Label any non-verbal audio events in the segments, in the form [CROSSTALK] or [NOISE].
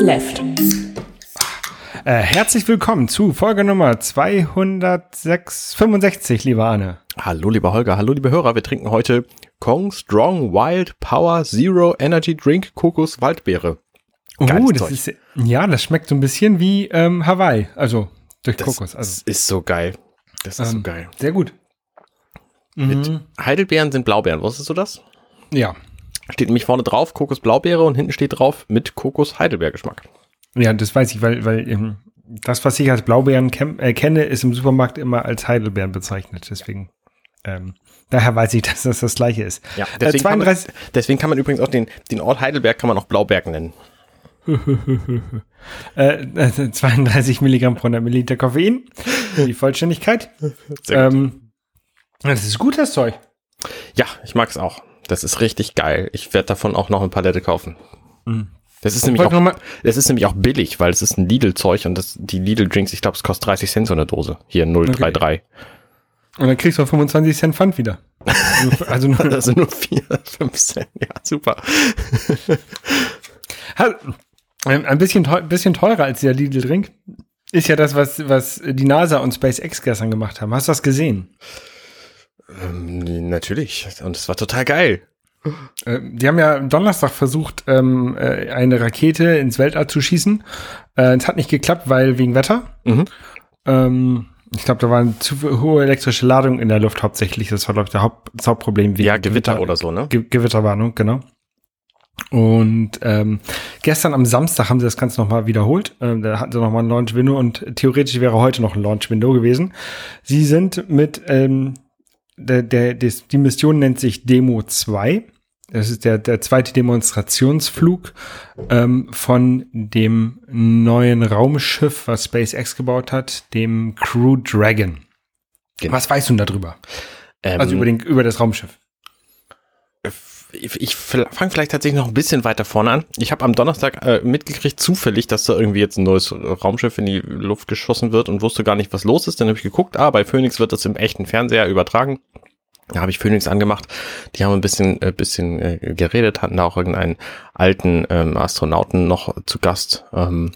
left. Äh, herzlich willkommen zu Folge Nummer 265, lieber Arne. Hallo, lieber Holger, hallo, liebe Hörer. Wir trinken heute Kong Strong Wild Power Zero Energy Drink Kokos Waldbeere. Geiles Oh, das Zeug. ist, ja, das schmeckt so ein bisschen wie ähm, Hawaii, also durch Das Kokos. Also, ist so geil. Das ist so Ähm, geil. sehr gut. Mit Mhm. Heidelbeeren sind Blaubeeren. Wusstest du das? Ja, Steht nämlich vorne drauf Kokos Blaubeere und hinten steht drauf mit Kokos Heidelbeergeschmack. ja, das weiß ich, weil, weil ähm, das, was ich als Blaubeeren äh, kenne, ist im Supermarkt immer als Heidelbeeren bezeichnet. Deswegen, ähm, daher weiß ich, [LAUGHS] dass das das gleiche ist. Ja, äh, deswegen, kann man, 32, deswegen kann man übrigens auch den, den Ort Heidelberg kann man auch Blauberg nennen. [LAUGHS] äh, äh, 32 Milligramm pro 100 Milliliter Koffein. Die Vollständigkeit. Sehr gut. Ähm, das ist gut, das Zeug. Ja, ich mag es auch. Das ist richtig geil. Ich werde davon auch noch eine Palette kaufen. Mhm. Das ist nämlich auch, das ist nämlich auch billig, weil es ist ein Lidl-Zeug und das, die Lidl-Drinks, ich glaube, es kostet 30 Cent so eine Dose. Hier 033. Und dann kriegst du 25 Cent Pfand wieder. [LAUGHS] also nur, Das sind nur 4, 5 Cent. Ja, super. Ein bisschen, teu bisschen teurer als der Lidl-Drink ist ja das, was, was die NASA und SpaceX gestern gemacht haben. Hast du das gesehen? Ähm, natürlich. Und es war total geil. Äh, die haben ja am Donnerstag versucht, ähm, äh, eine Rakete ins Weltall zu schießen. Äh, Es hat nicht geklappt, weil wegen Wetter. Mhm. Ähm, ich glaube, da waren zu viel- hohe elektrische Ladung in der Luft hauptsächlich. Das war, glaube ich, der Haupt, das Hauptproblem. wegen Ja, Gewitter oder so, ne? Ge Gewitterwarnung, genau. Und ähm, gestern am Samstag haben sie das Ganze nochmal wiederholt. Ähm, da hatten sie nochmal ein Launch-Window und theoretisch wäre heute noch ein Launch-Window gewesen. Sie sind mit, ähm, der, der, des, die Mission nennt sich Demo 2. Das ist der, der zweite Demonstrationsflug ähm, von dem neuen Raumschiff, was SpaceX gebaut hat, dem Crew Dragon. Genau. Was weißt du denn darüber? Ähm, Also über, den, über das Raumschiff. Ich, ich fange vielleicht tatsächlich noch ein bisschen weiter vorne an. Ich habe am Donnerstag äh, mitgekriegt, zufällig, dass da irgendwie jetzt ein neues Raumschiff in die Luft geschossen wird und wusste gar nicht, was los ist. Dann habe ich geguckt, ah, bei Phoenix wird das im echten Fernseher übertragen. Da habe ich Phoenix angemacht. Die haben ein bisschen, äh, bisschen äh, geredet, hatten da auch irgendeinen alten ähm, Astronauten noch zu Gast. Ähm,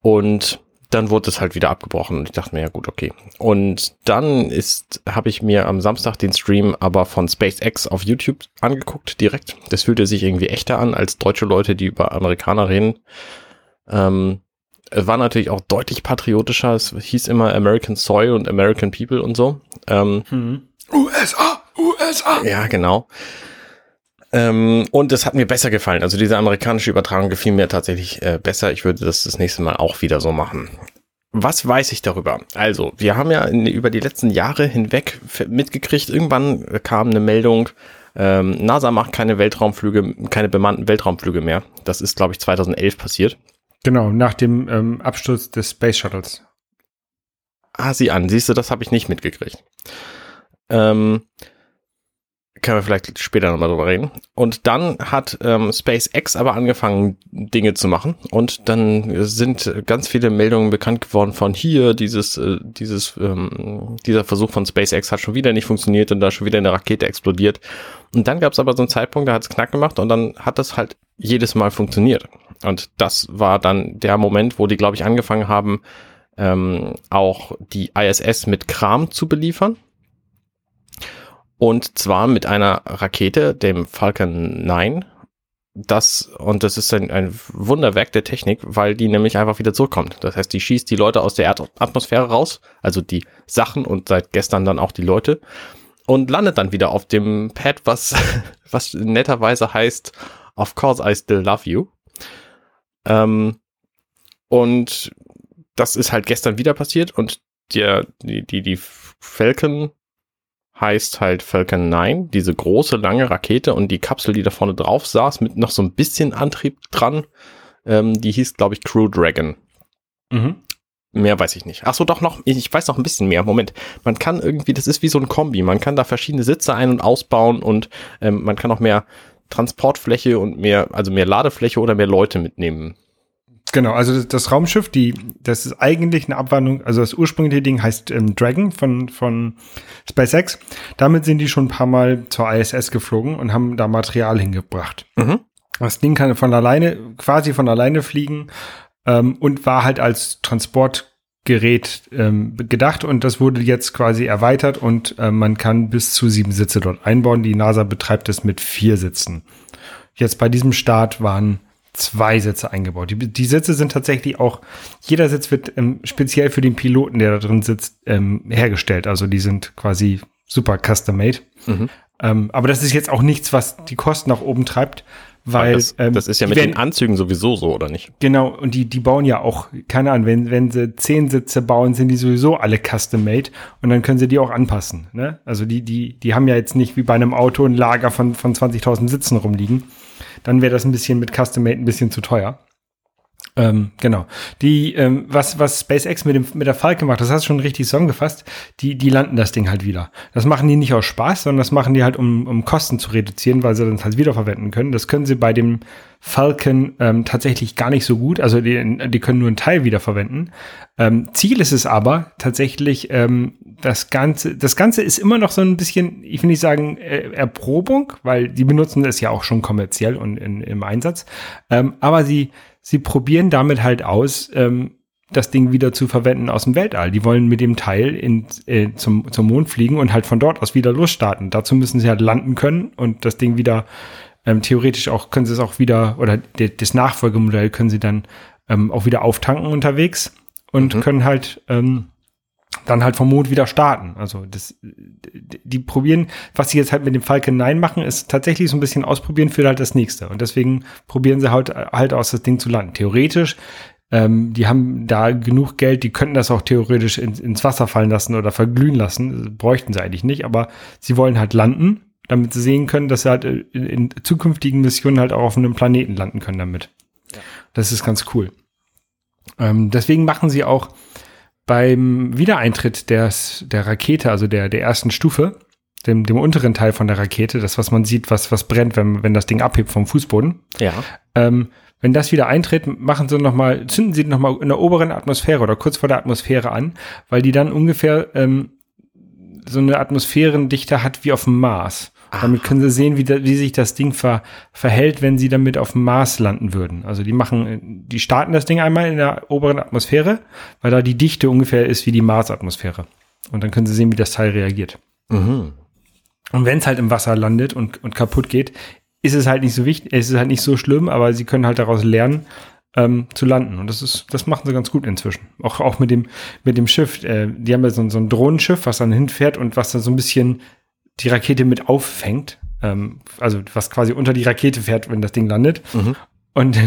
und dann wurde es halt wieder abgebrochen und ich dachte mir, ja gut, okay. Und dann ist, habe ich mir am Samstag den Stream aber von SpaceX auf YouTube angeguckt, direkt. Das fühlte sich irgendwie echter an als deutsche Leute, die über Amerikaner reden. Ähm, es war natürlich auch deutlich patriotischer. Es hieß immer American Soil und American People und so. Ähm, USA, USA. ja, genau. Ähm, und es hat mir besser gefallen. Also diese amerikanische Übertragung gefiel mir tatsächlich äh, besser. Ich würde das das nächste Mal auch wieder so machen. Was weiß ich darüber? Also, wir haben ja in, über die letzten Jahre hinweg mitgekriegt, irgendwann kam eine Meldung, ähm, NASA macht keine Weltraumflüge, keine bemannten Weltraumflüge mehr. Das ist, glaube ich, 2011 passiert. Genau, nach dem ähm, Absturz des Space Shuttles. Ah, sieh an, siehst du, das habe ich nicht mitgekriegt. Ähm, können wir vielleicht später nochmal drüber reden. Und dann hat ähm, SpaceX aber angefangen, Dinge zu machen. Und dann sind ganz viele Meldungen bekannt geworden von hier, dieses, äh, dieses, ähm, dieser Versuch von SpaceX hat schon wieder nicht funktioniert und da schon wieder eine Rakete explodiert. Und dann gab es aber so einen Zeitpunkt, da hat es knack gemacht und dann hat das halt jedes Mal funktioniert. Und das war dann der Moment, wo die, glaube ich, angefangen haben, ähm, auch die ISS mit Kram zu beliefern. Und zwar mit einer Rakete, dem Falcon 9. Das, und das ist ein, ein Wunderwerk der Technik, weil die nämlich einfach wieder zurückkommt. Das heißt, die schießt die Leute aus der Erdatmosphäre raus, also die Sachen und seit gestern dann auch die Leute, und landet dann wieder auf dem Pad, was, [LAUGHS] was netterweise heißt, of course I still love you. Ähm, und das ist halt gestern wieder passiert und der, die, die, die Falcon heißt halt Falcon 9, diese große, lange Rakete und die Kapsel, die da vorne drauf saß, mit noch so ein bisschen Antrieb dran, ähm, die hieß, glaube ich, Crew Dragon. Mhm. Mehr weiß ich nicht. Ach so, doch noch, ich weiß noch ein bisschen mehr. Moment, man kann irgendwie, das ist wie so ein Kombi, man kann da verschiedene Sitze ein- und ausbauen und ähm, man kann auch mehr Transportfläche und mehr, also mehr Ladefläche oder mehr Leute mitnehmen. Genau, also das, Raumschiff, die, das ist eigentlich eine Abwandlung, also das ursprüngliche Ding heißt ähm, Dragon von, von SpaceX. Damit sind die schon ein paar Mal zur ISS geflogen und haben da Material hingebracht. Mhm. Das Ding kann von alleine, quasi von alleine fliegen ähm, und war halt als Transportgerät ähm, gedacht und das wurde jetzt quasi erweitert und äh, man kann bis zu sieben Sitze dort einbauen. Die NASA betreibt es mit vier Sitzen. Jetzt bei diesem Start waren zwei Sitze eingebaut. Die, die Sitze sind tatsächlich auch, jeder Sitz wird ähm, speziell für den Piloten, der da drin sitzt, ähm, hergestellt. Also die sind quasi super custom-made. Mhm. Ähm, aber das ist jetzt auch nichts, was die Kosten nach oben treibt, weil das, ähm, das ist ja mit werden, den Anzügen sowieso so, oder nicht? Genau, und die, die bauen ja auch, keine Ahnung, wenn, wenn sie zehn Sitze bauen, sind die sowieso alle custom-made und dann können sie die auch anpassen. Ne? Also die, die, die haben ja jetzt nicht wie bei einem Auto ein Lager von, von 20.000 Sitzen rumliegen. Dann wäre das ein bisschen mit custom-made ein bisschen zu teuer. Ähm, genau. Die, ähm, was, was SpaceX mit, dem, mit der Falke macht, das hast du schon richtig zusammengefasst, die, die landen das Ding halt wieder. Das machen die nicht aus Spaß, sondern das machen die halt, um, um Kosten zu reduzieren, weil sie dann halt wiederverwenden können. Das können sie bei dem Falcon ähm, tatsächlich gar nicht so gut. Also die, die können nur einen Teil wiederverwenden. Ähm, Ziel ist es aber tatsächlich, ähm, das Ganze, das Ganze ist immer noch so ein bisschen, ich will nicht sagen, äh, Erprobung, weil die benutzen es ja auch schon kommerziell und in, im Einsatz. Ähm, aber sie sie probieren damit halt aus, ähm, das Ding wieder zu verwenden aus dem Weltall. Die wollen mit dem Teil in, äh, zum, zum Mond fliegen und halt von dort aus wieder losstarten. Dazu müssen sie halt landen können und das Ding wieder ähm, theoretisch auch können sie es auch wieder oder de, das Nachfolgemodell können sie dann ähm, auch wieder auftanken unterwegs und mhm. können halt ähm, dann halt vom Mond wieder starten. Also das, die probieren, was sie jetzt halt mit dem Falcon 9 machen, ist tatsächlich so ein bisschen ausprobieren für halt das nächste. Und deswegen probieren sie halt halt aus, das Ding zu landen. Theoretisch, ähm, die haben da genug Geld, die könnten das auch theoretisch in, ins Wasser fallen lassen oder verglühen lassen. bräuchten sie eigentlich nicht, aber sie wollen halt landen, damit sie sehen können, dass sie halt in, in zukünftigen Missionen halt auch auf einem Planeten landen können damit. Ja. Das ist ganz cool. Ähm, deswegen machen sie auch beim Wiedereintritt des, der Rakete, also der, der ersten Stufe, dem, dem unteren Teil von der Rakete, das, was man sieht, was, was brennt, wenn, wenn das Ding abhebt vom Fußboden. Ja. Ähm, wenn das wieder eintritt, machen sie noch mal, zünden sie noch mal in der oberen Atmosphäre oder kurz vor der Atmosphäre an, weil die dann ungefähr ähm, so eine Atmosphärendichte hat wie auf dem Mars. Ach. Damit können sie sehen, wie, da, wie sich das Ding ver, verhält, wenn sie damit auf dem Mars landen würden. Also die machen, die starten das Ding einmal in der oberen Atmosphäre, weil da die Dichte ungefähr ist wie die Mars-Atmosphäre. Und dann können sie sehen, wie das Teil reagiert. Mhm. Und wenn es halt im Wasser landet und, und kaputt geht, ist es halt nicht so wichtig, ist es halt nicht so schlimm, aber sie können halt daraus lernen, ähm, zu landen. Und das ist, das machen sie ganz gut inzwischen. Auch, auch mit dem, mit dem Schiff. Äh, die haben ja so, so ein Drohnenschiff, was dann hinfährt und was dann so ein bisschen die Rakete mit auffängt. Ähm, also was quasi unter die Rakete fährt, wenn das Ding landet. Mhm. Und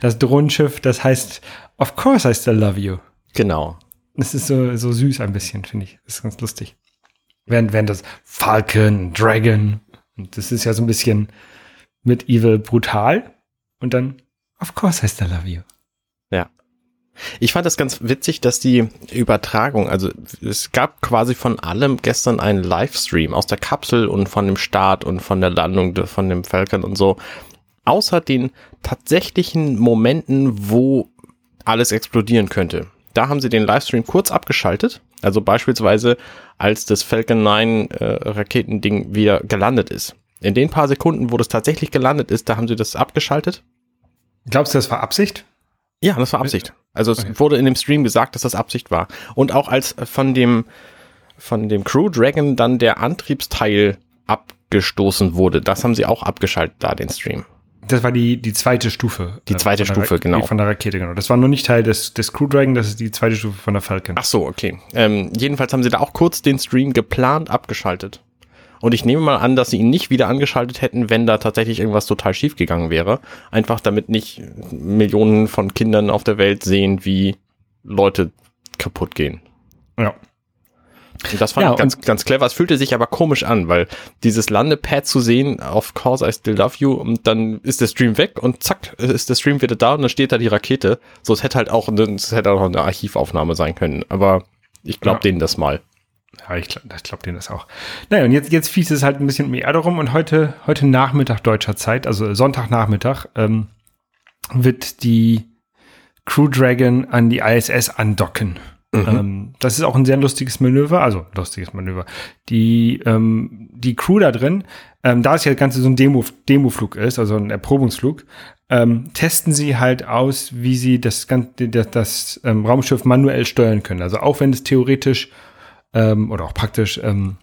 das Drohnenschiff, das heißt, of course I still love you. Genau. Das ist so, so süß ein bisschen, finde ich. Das ist ganz lustig. Während, während das Falcon, Dragon, und das ist ja so ein bisschen mit Evil brutal. Und dann, of course I still love you. Ja. Ich fand das ganz witzig, dass die Übertragung, also es gab quasi von allem gestern einen Livestream aus der Kapsel und von dem Start und von der Landung von dem Falcon und so. Außer den tatsächlichen Momenten, wo alles explodieren könnte. Da haben sie den Livestream kurz abgeschaltet. Also beispielsweise, als das Falcon 9 äh, Raketending wieder gelandet ist. In den paar Sekunden, wo das tatsächlich gelandet ist, da haben sie das abgeschaltet. Glaubst du, das war Absicht? Ja, das war Absicht. Also es okay. wurde in dem Stream gesagt, dass das Absicht war. Und auch als von dem, von dem Crew Dragon dann der Antriebsteil abgestoßen wurde, das haben sie auch abgeschaltet da, den Stream. Das war die, die zweite Stufe. Die zweite Stufe, genau. Von der Rakete, genau. Das war nur nicht Teil des, des Crew Dragon, das ist die zweite Stufe von der Falcon. Ach so, okay. Ähm, jedenfalls haben sie da auch kurz den Stream geplant abgeschaltet. Und ich nehme mal an, dass sie ihn nicht wieder angeschaltet hätten, wenn da tatsächlich irgendwas total schief gegangen wäre. Einfach damit nicht Millionen von Kindern auf der Welt sehen, wie Leute kaputt gehen. Ja. Und das fand ja, ich ganz, ganz clever. Es fühlte sich aber komisch an, weil dieses Landepad zu sehen, of course I still love you, und dann ist der Stream weg und zack, ist der Stream wieder da und dann steht da die Rakete. So, es hätte halt auch, es hätte auch eine Archivaufnahme sein können, aber ich glaube ja. denen das mal. Ja, ich glaube glaub denen das auch. Naja, und jetzt, jetzt fies es halt ein bisschen um die Erde rum und heute, heute Nachmittag deutscher Zeit, also Sonntagnachmittag, ähm, wird die Crew Dragon an die ISS andocken. Mhm. Ähm, das ist auch ein sehr lustiges Manöver, also lustiges Manöver. Die, ähm, die Crew da drin, ähm, da es ja das Ganze so ein Demo, Demoflug ist, also ein Erprobungsflug, ähm, testen sie halt aus, wie sie das, ganze, das, das ähm, Raumschiff manuell steuern können. Also auch wenn es theoretisch ähm, oder auch praktisch ähm,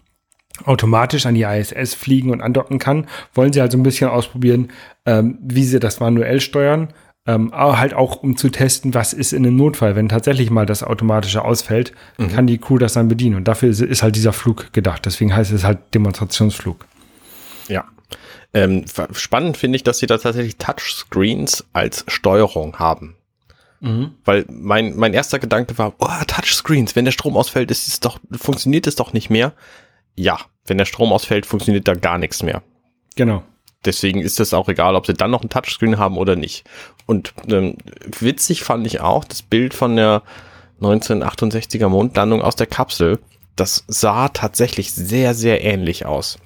automatisch an die ISS fliegen und andocken kann, wollen sie halt so ein bisschen ausprobieren, ähm, wie sie das manuell steuern. Ähm, aber halt auch um zu testen, was ist in einem Notfall, wenn tatsächlich mal das automatische ausfällt, mhm. kann die Crew das dann bedienen. Und dafür ist, ist halt dieser Flug gedacht. Deswegen heißt es halt Demonstrationsflug. Ja. Ähm, spannend finde ich, dass sie da tatsächlich Touchscreens als Steuerung haben. Mhm. Weil mein, mein erster Gedanke war, oh, Touchscreens, wenn der Strom ausfällt, ist es doch, funktioniert es doch nicht mehr. Ja, wenn der Strom ausfällt, funktioniert da gar nichts mehr. Genau. Deswegen ist es auch egal, ob sie dann noch ein Touchscreen haben oder nicht. Und ähm, witzig fand ich auch das Bild von der 1968er Mondlandung aus der Kapsel. Das sah tatsächlich sehr, sehr ähnlich aus.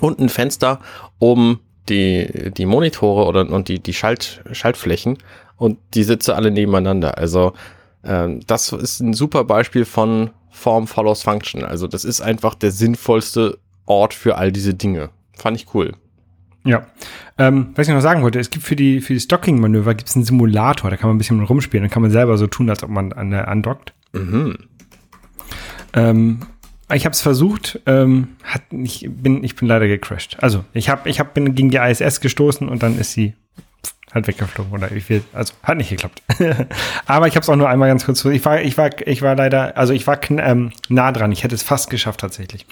Und ein Fenster um die, die Monitore oder und die, die Schalt, Schaltflächen und die Sitze alle nebeneinander. Also ähm, das ist ein super Beispiel von Form follows Function. Also das ist einfach der sinnvollste Ort für all diese Dinge. Fand ich cool. Ja. Ähm, was ich noch sagen wollte, es gibt für die, für die Stocking-Manöver gibt es einen Simulator, da kann man ein bisschen rumspielen, dann kann man selber so tun, als ob man an, andockt. Mhm. Ähm, ich habe es versucht, ähm, hat, ich, bin, ich bin leider gecrashed. Also ich hab, ich hab, bin gegen die ISS gestoßen und dann ist sie halt weggeflogen oder ich will, also hat nicht geklappt. [LAUGHS] Aber ich habe es auch nur einmal ganz kurz. Ich war, ich war, ich war leider, also ich war ähm, nah dran. Ich hätte es fast geschafft tatsächlich.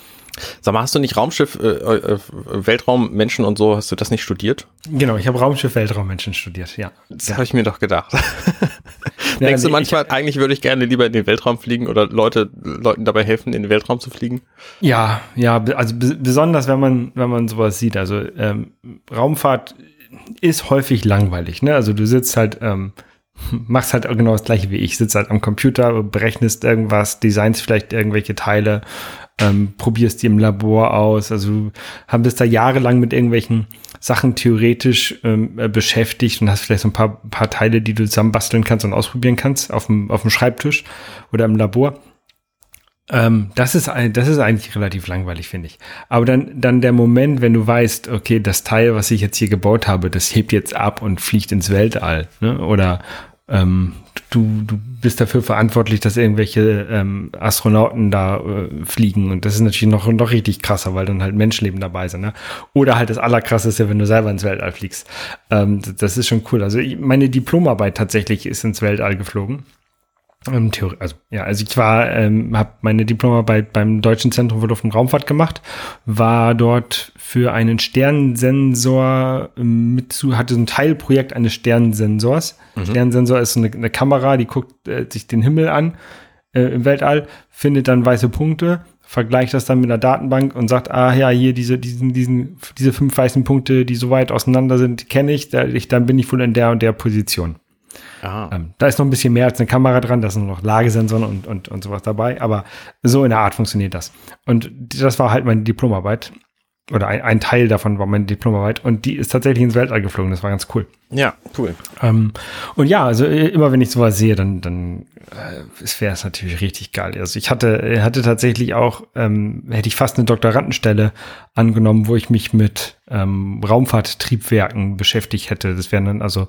Sag mal, hast du nicht Raumschiff, äh, äh, Weltraummenschen und so, hast du das nicht studiert? Genau, ich habe Raumschiff, Weltraummenschen studiert, ja. Das habe ich mir doch gedacht. ja, [LAUGHS] Denkst du manchmal, ich, eigentlich würde ich gerne lieber in den Weltraum fliegen oder Leute, Leuten dabei helfen, in den Weltraum zu fliegen? Ja, ja, also besonders wenn man, wenn man sowas sieht. Also ähm, Raumfahrt ist häufig langweilig, ne? Also du sitzt halt, ähm, [LAUGHS] machst halt genau das gleiche wie ich, sitzt halt am Computer, berechnest irgendwas, designst vielleicht irgendwelche Teile, ähm, probierst die im Labor aus. Also haben bist da jahrelang mit irgendwelchen Sachen theoretisch ähm, äh, beschäftigt und hast vielleicht so ein paar, paar Teile, die du zusammenbasteln kannst und ausprobieren kannst auf dem, auf dem Schreibtisch oder im Labor. Ähm, das ist ein, das ist eigentlich relativ langweilig, finde ich. Aber dann, dann der Moment, wenn du weißt, okay, das Teil, was ich jetzt hier gebaut habe, das hebt jetzt ab und fliegt ins Weltall, ne? Oder ähm, du, du bist dafür verantwortlich, dass irgendwelche ähm, Astronauten da äh, fliegen. Und das ist natürlich noch, noch richtig krasser, weil dann halt Menschenleben dabei sind. Ne? Oder halt das Allerkrasseste, wenn du selber ins Weltall fliegst. Ähm, das ist schon cool. Also ich, meine Diplomarbeit tatsächlich ist ins Weltall geflogen. Ähm, Theorie, also ja, also ich war, ähm, habe meine Diplomarbeit beim Deutschen Zentrum für Luft- und Raumfahrt gemacht, war dort für einen Sternensensor ähm, mit zu, hatte so ein Teilprojekt eines Sternensensors. Mhm. Sternensensor ist eine, eine Kamera, die guckt äh, sich den Himmel an äh, im Weltall, findet dann weiße Punkte, vergleicht das dann mit einer Datenbank und sagt, ah ja, hier diese, diesen, diesen, diese fünf weißen Punkte, die so weit auseinander sind, kenne ich, da, ich, dann bin ich wohl in der und der Position. Ähm, da ist noch ein bisschen mehr als eine Kamera dran, da sind noch Lagesensoren und, und, und sowas dabei, aber so in der Art funktioniert das. Und das war halt meine Diplomarbeit. Oder ein, ein Teil davon war meine Diplomarbeit und die ist tatsächlich ins Weltall geflogen. Das war ganz cool. Ja, cool. Ähm, und ja, also äh, immer wenn ich sowas sehe, dann, dann äh, wäre es natürlich richtig geil. Also ich hatte, hatte tatsächlich auch, ähm, hätte ich fast eine Doktorandenstelle angenommen, wo ich mich mit ähm, Raumfahrttriebwerken beschäftigt hätte. Das wären dann also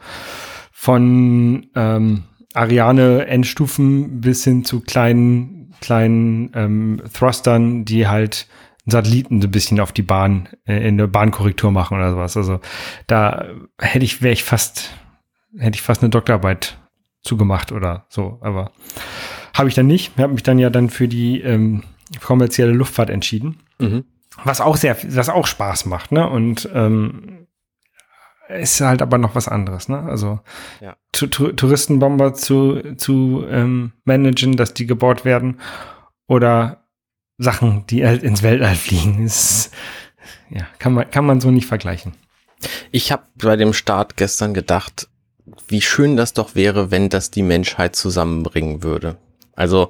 von ähm, Ariane Endstufen bis hin zu kleinen, kleinen ähm, Thrustern, die halt Satelliten so ein bisschen auf die Bahn, äh, in der Bahnkorrektur machen oder sowas. Also da hätte ich, wäre ich fast, hätte ich fast eine Doktorarbeit zugemacht oder so, aber habe ich dann nicht. Ich habe mich dann ja dann für die ähm, kommerzielle Luftfahrt entschieden. Mhm. Was auch sehr, was auch Spaß macht, ne? Und ähm, ist halt aber noch was anderes, ne? Also ja. Touristenbomber zu, zu ähm, managen, dass die gebaut werden oder Sachen, die halt ins Weltall fliegen, ist, ja, kann man, kann man so nicht vergleichen. Ich habe bei dem Start gestern gedacht, wie schön das doch wäre, wenn das die Menschheit zusammenbringen würde. Also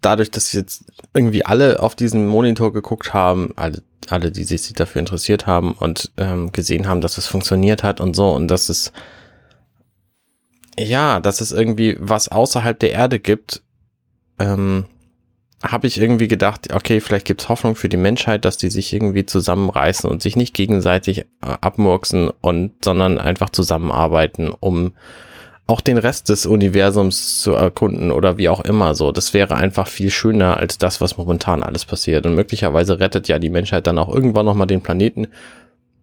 dadurch, dass jetzt irgendwie alle auf diesen Monitor geguckt haben, alle, alle, die sich dafür interessiert haben und ähm, gesehen haben, dass es funktioniert hat und so und dass es ja, dass es irgendwie was außerhalb der Erde gibt, ähm, habe ich irgendwie gedacht, okay, vielleicht gibt's Hoffnung für die Menschheit, dass die sich irgendwie zusammenreißen und sich nicht gegenseitig äh, abmurksen und sondern einfach zusammenarbeiten, um auch den Rest des Universums zu erkunden oder wie auch immer so. Das wäre einfach viel schöner als das, was momentan alles passiert. Und möglicherweise rettet ja die Menschheit dann auch irgendwann nochmal den Planeten,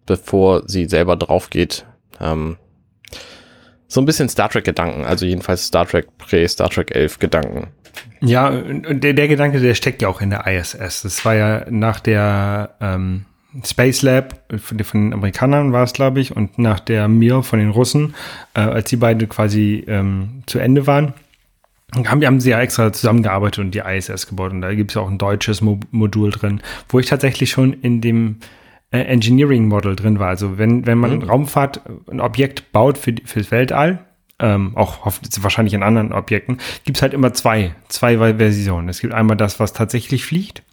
bevor sie selber drauf geht. Ähm, so ein bisschen Star Trek Gedanken, also jedenfalls Star Trek Prä, Star Trek 11 Gedanken. Ja, der, der Gedanke, der steckt ja auch in der ISS. Das war ja nach der ähm, Space Lab von, von den Amerikanern war es, glaube ich, und nach der Mir von den Russen, äh, als die beiden quasi ähm, zu Ende waren, haben, haben sie ja extra zusammengearbeitet und die ISS gebaut. Und da gibt es ja auch ein deutsches Mo Modul drin, wo ich tatsächlich schon in dem äh, Engineering Model drin war. Also wenn, wenn man mhm. Raumfahrt ein Objekt baut für, fürs Weltall, ähm, auch wahrscheinlich in anderen Objekten, gibt es halt immer zwei, zwei Versionen. Es gibt einmal das, was tatsächlich fliegt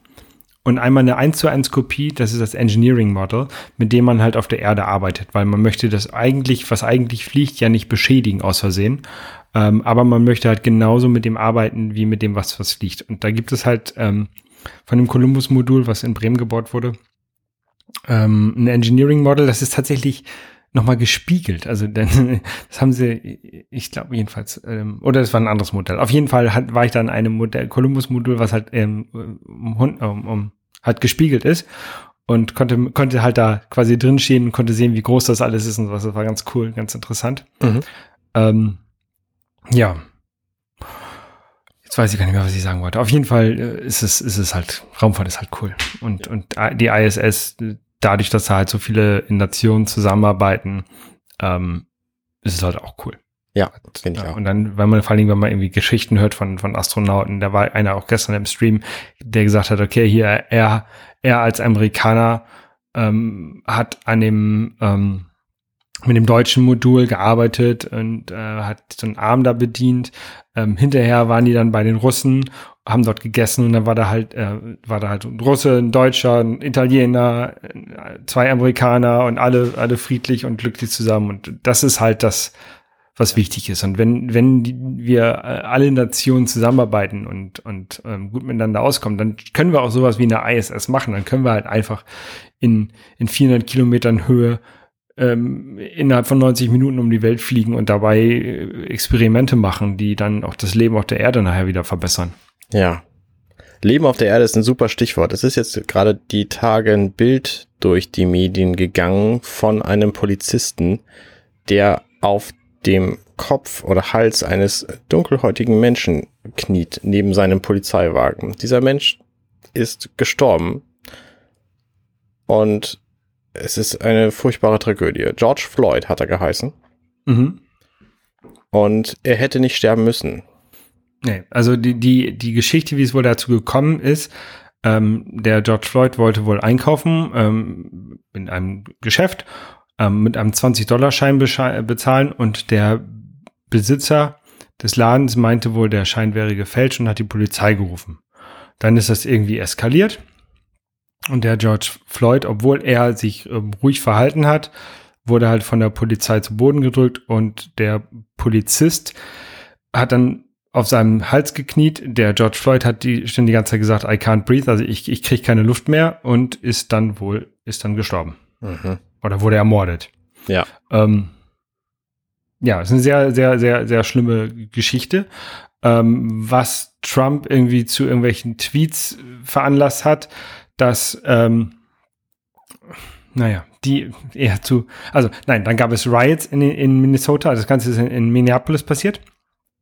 und einmal eine 1 zu 1 Kopie, das ist das Engineering Model, mit dem man halt auf der Erde arbeitet, weil man möchte das eigentlich, was eigentlich fliegt, ja nicht beschädigen aus Versehen. Ähm, aber man möchte halt genauso mit dem arbeiten wie mit dem, was, was fliegt. Und da gibt es halt ähm, von dem Columbus-Modul, was in Bremen gebaut wurde, ähm, ein Engineering Model, das ist tatsächlich nochmal gespiegelt. Also denn, [LAUGHS] das haben sie, ich glaube jedenfalls, ähm, oder es war ein anderes Modell. Auf jeden Fall hat, war ich dann einem Modell, Columbus-Modul, was halt ähm, um, um, um, halt gespiegelt ist und konnte, konnte halt da quasi drinstehen und konnte sehen, wie groß das alles ist und sowas. Das war ganz cool, ganz interessant. Mhm. Ähm, ja. Jetzt weiß ich gar nicht mehr, was ich sagen wollte. Auf jeden Fall äh, ist es, ist es halt, Raumfahrt ist halt cool. Und, und die ISS, dadurch, dass da halt so viele Nationen zusammenarbeiten, ähm, ist es halt auch cool. Ja, finde ich auch. Und dann, wenn man vor allem, wenn man irgendwie Geschichten hört von, von Astronauten, da war einer auch gestern im Stream, der gesagt hat, okay, hier, er, er als Amerikaner ähm, hat an dem ähm, mit dem deutschen Modul gearbeitet und äh, hat so einen Arm da bedient. Ähm, hinterher waren die dann bei den Russen, haben dort gegessen und dann war da halt, äh, war da halt ein Russe, ein Deutscher, ein Italiener, zwei Amerikaner und alle, alle friedlich und glücklich zusammen. Und das ist halt das, was wichtig ist. Und wenn, wenn wir äh, alle Nationen zusammenarbeiten und, und ähm, gut miteinander auskommen, dann können wir auch sowas wie eine ISS machen. Dann können wir halt einfach in, in 400 Kilometern Höhe ähm, innerhalb von 90 Minuten um die Welt fliegen und dabei äh, Experimente machen, die dann auch das Leben auf der Erde nachher wieder verbessern. Ja. Leben auf der Erde ist ein super Stichwort. Es ist jetzt gerade die Tage ein Bild durch die Medien gegangen von einem Polizisten, der auf dem Kopf oder Hals eines dunkelhäutigen Menschen kniet neben seinem Polizeiwagen. Dieser Mensch ist gestorben und es ist eine furchtbare Tragödie. George Floyd hat er geheißen. Mhm. Und er hätte nicht sterben müssen. Nee, also die, die, die Geschichte, wie es wohl dazu gekommen ist, ähm, der George Floyd wollte wohl einkaufen ähm, in einem Geschäft ähm, mit einem 20-Dollar-Schein bezahlen und der Besitzer des Ladens meinte wohl, der Schein wäre gefälscht und hat die Polizei gerufen. Dann ist das irgendwie eskaliert und der George Floyd, obwohl er sich ähm, ruhig verhalten hat, wurde halt von der Polizei zu Boden gedrückt und der Polizist hat dann auf seinem Hals gekniet. Der George Floyd hat die schon die ganze Zeit gesagt, I can't breathe, also ich, ich kriege keine Luft mehr und ist dann wohl, ist dann gestorben. Mhm. Oder wurde ermordet. Ja. Ähm, ja, es ist eine sehr, sehr, sehr, sehr schlimme Geschichte. Ähm, was Trump irgendwie zu irgendwelchen Tweets veranlasst hat, dass, ähm, naja, die eher zu, also nein, dann gab es Riots in, in Minnesota, das Ganze ist in, in Minneapolis passiert.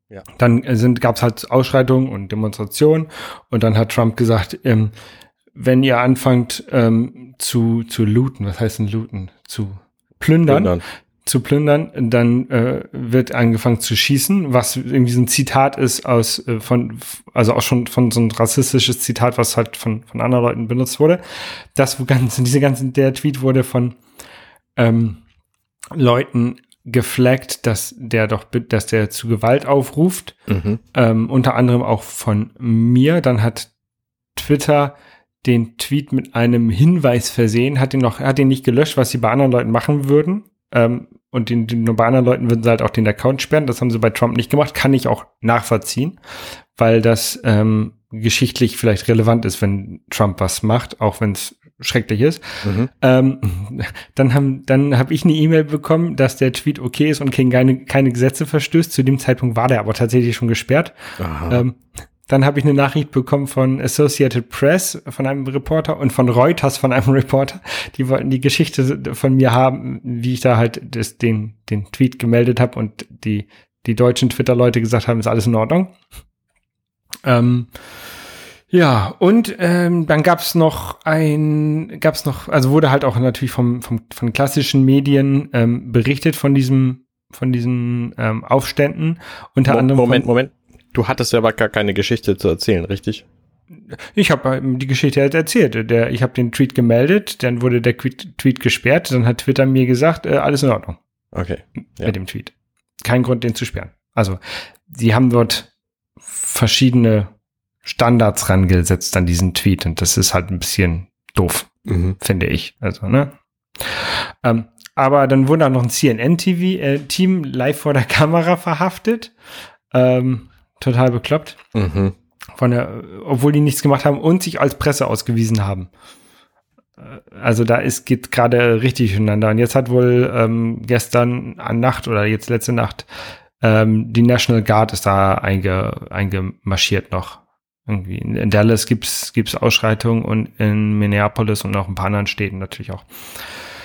Ja. Dann sind, gab es halt Ausschreitungen und Demonstrationen und dann hat Trump gesagt, ähm, wenn ihr anfangt ähm, zu, zu looten, was heißt denn looten? Zu plündern, plündern zu plündern, dann äh, wird angefangen zu schießen, was irgendwie so ein Zitat ist aus äh, von, also auch schon von so ein rassistisches Zitat, was halt von, von anderen Leuten benutzt wurde. Das wo ganz, diese ganzen, der Tweet wurde von ähm, Leuten geflaggt, dass der doch, dass der zu Gewalt aufruft. Mhm. Ähm, unter anderem auch von mir. Dann hat Twitter den Tweet mit einem Hinweis versehen, hat ihn noch, hat ihn nicht gelöscht, was sie bei anderen Leuten machen würden. Ähm, und den, den bei anderen Leuten würden sie halt auch den Account sperren. Das haben sie bei Trump nicht gemacht. Kann ich auch nachvollziehen. weil das ähm, geschichtlich vielleicht relevant ist, wenn Trump was macht, auch wenn es schrecklich ist. Mhm. Ähm, [LAUGHS] dann haben, dann habe ich eine E-Mail bekommen, dass der Tweet okay ist und gegen keine, keine Gesetze verstößt. Zu dem Zeitpunkt war der aber tatsächlich schon gesperrt. Ähm, dann habe ich eine Nachricht bekommen von Associated Press, von einem Reporter und von Reuters, von einem [LAUGHS] Reporter. Die wollten die Geschichte von mir haben, wie ich da halt das, den, den Tweet gemeldet habe und die, die deutschen Twitter-Leute gesagt haben, ist alles in Ordnung. Ähm, ja, und ähm, dann gab's noch ein, gab's noch, also wurde halt auch natürlich vom, vom von klassischen Medien ähm, berichtet von diesem, von diesen ähm, Aufständen. Unter Mo anderem. Moment, Moment. Du hattest ja aber gar keine Geschichte zu erzählen, richtig? Ich habe ähm, die Geschichte halt erzählt. Der, ich habe den Tweet gemeldet, dann wurde der Tweet gesperrt, dann hat Twitter mir gesagt, äh, alles in Ordnung. Okay. Ja. Mit dem Tweet. Kein Grund, den zu sperren. Also, sie haben dort verschiedene Standards rangesetzt an diesen Tweet und das ist halt ein bisschen doof, mhm. finde ich. Also, ne? Ähm, aber dann wurde auch noch ein CNN-TV-Team äh, live vor der Kamera verhaftet. Ähm, total bekloppt. Mhm. Von der, obwohl die nichts gemacht haben und sich als Presse ausgewiesen haben. Äh, also da ist geht gerade richtig hintereinander. Und jetzt hat wohl ähm, gestern an Nacht oder jetzt letzte Nacht ähm, die National Guard ist da einge, eingemarschiert noch. Irgendwie. In Dallas gibt's gibt's Ausschreitungen und in Minneapolis und auch ein paar anderen Städten natürlich auch.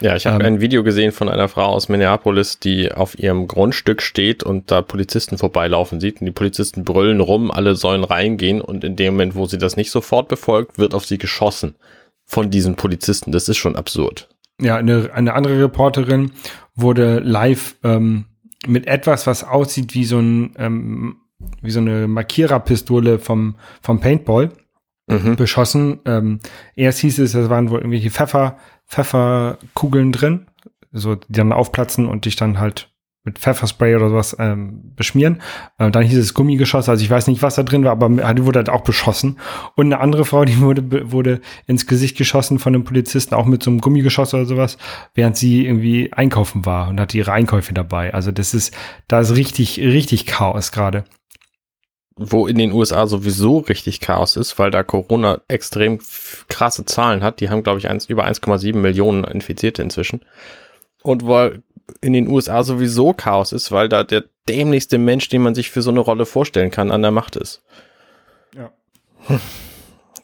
Ja, ich habe ähm, ein Video gesehen von einer Frau aus Minneapolis, die auf ihrem Grundstück steht und da Polizisten vorbeilaufen sieht und die Polizisten brüllen rum, alle sollen reingehen und in dem Moment, wo sie das nicht sofort befolgt, wird auf sie geschossen von diesen Polizisten. Das ist schon absurd. Ja, eine, eine andere Reporterin wurde live ähm, mit etwas, was aussieht wie so ein ähm, wie so eine Markiererpistole vom, vom Paintball mhm. beschossen. Ähm, erst hieß es, es waren wohl irgendwelche Pfeffer, Pfefferkugeln drin, so die dann aufplatzen und dich dann halt mit Pfefferspray oder sowas ähm, beschmieren. Äh, dann hieß es Gummigeschoss, also ich weiß nicht, was da drin war, aber die wurde halt auch beschossen. Und eine andere Frau, [LAUGHS] die wurde, wurde ins Gesicht geschossen von einem Polizisten, auch mit so einem Gummigeschoss oder sowas, während sie irgendwie einkaufen war und hatte ihre Einkäufe dabei. Also das ist, da ist richtig, richtig Chaos gerade wo in den USA sowieso richtig Chaos ist, weil da Corona extrem krasse Zahlen hat. Die haben, glaube ich, eins, über 1,7 Millionen Infizierte inzwischen. Und weil in den USA sowieso Chaos ist, weil da der dämlichste Mensch, den man sich für so eine Rolle vorstellen kann, an der Macht ist. Ja. [LAUGHS]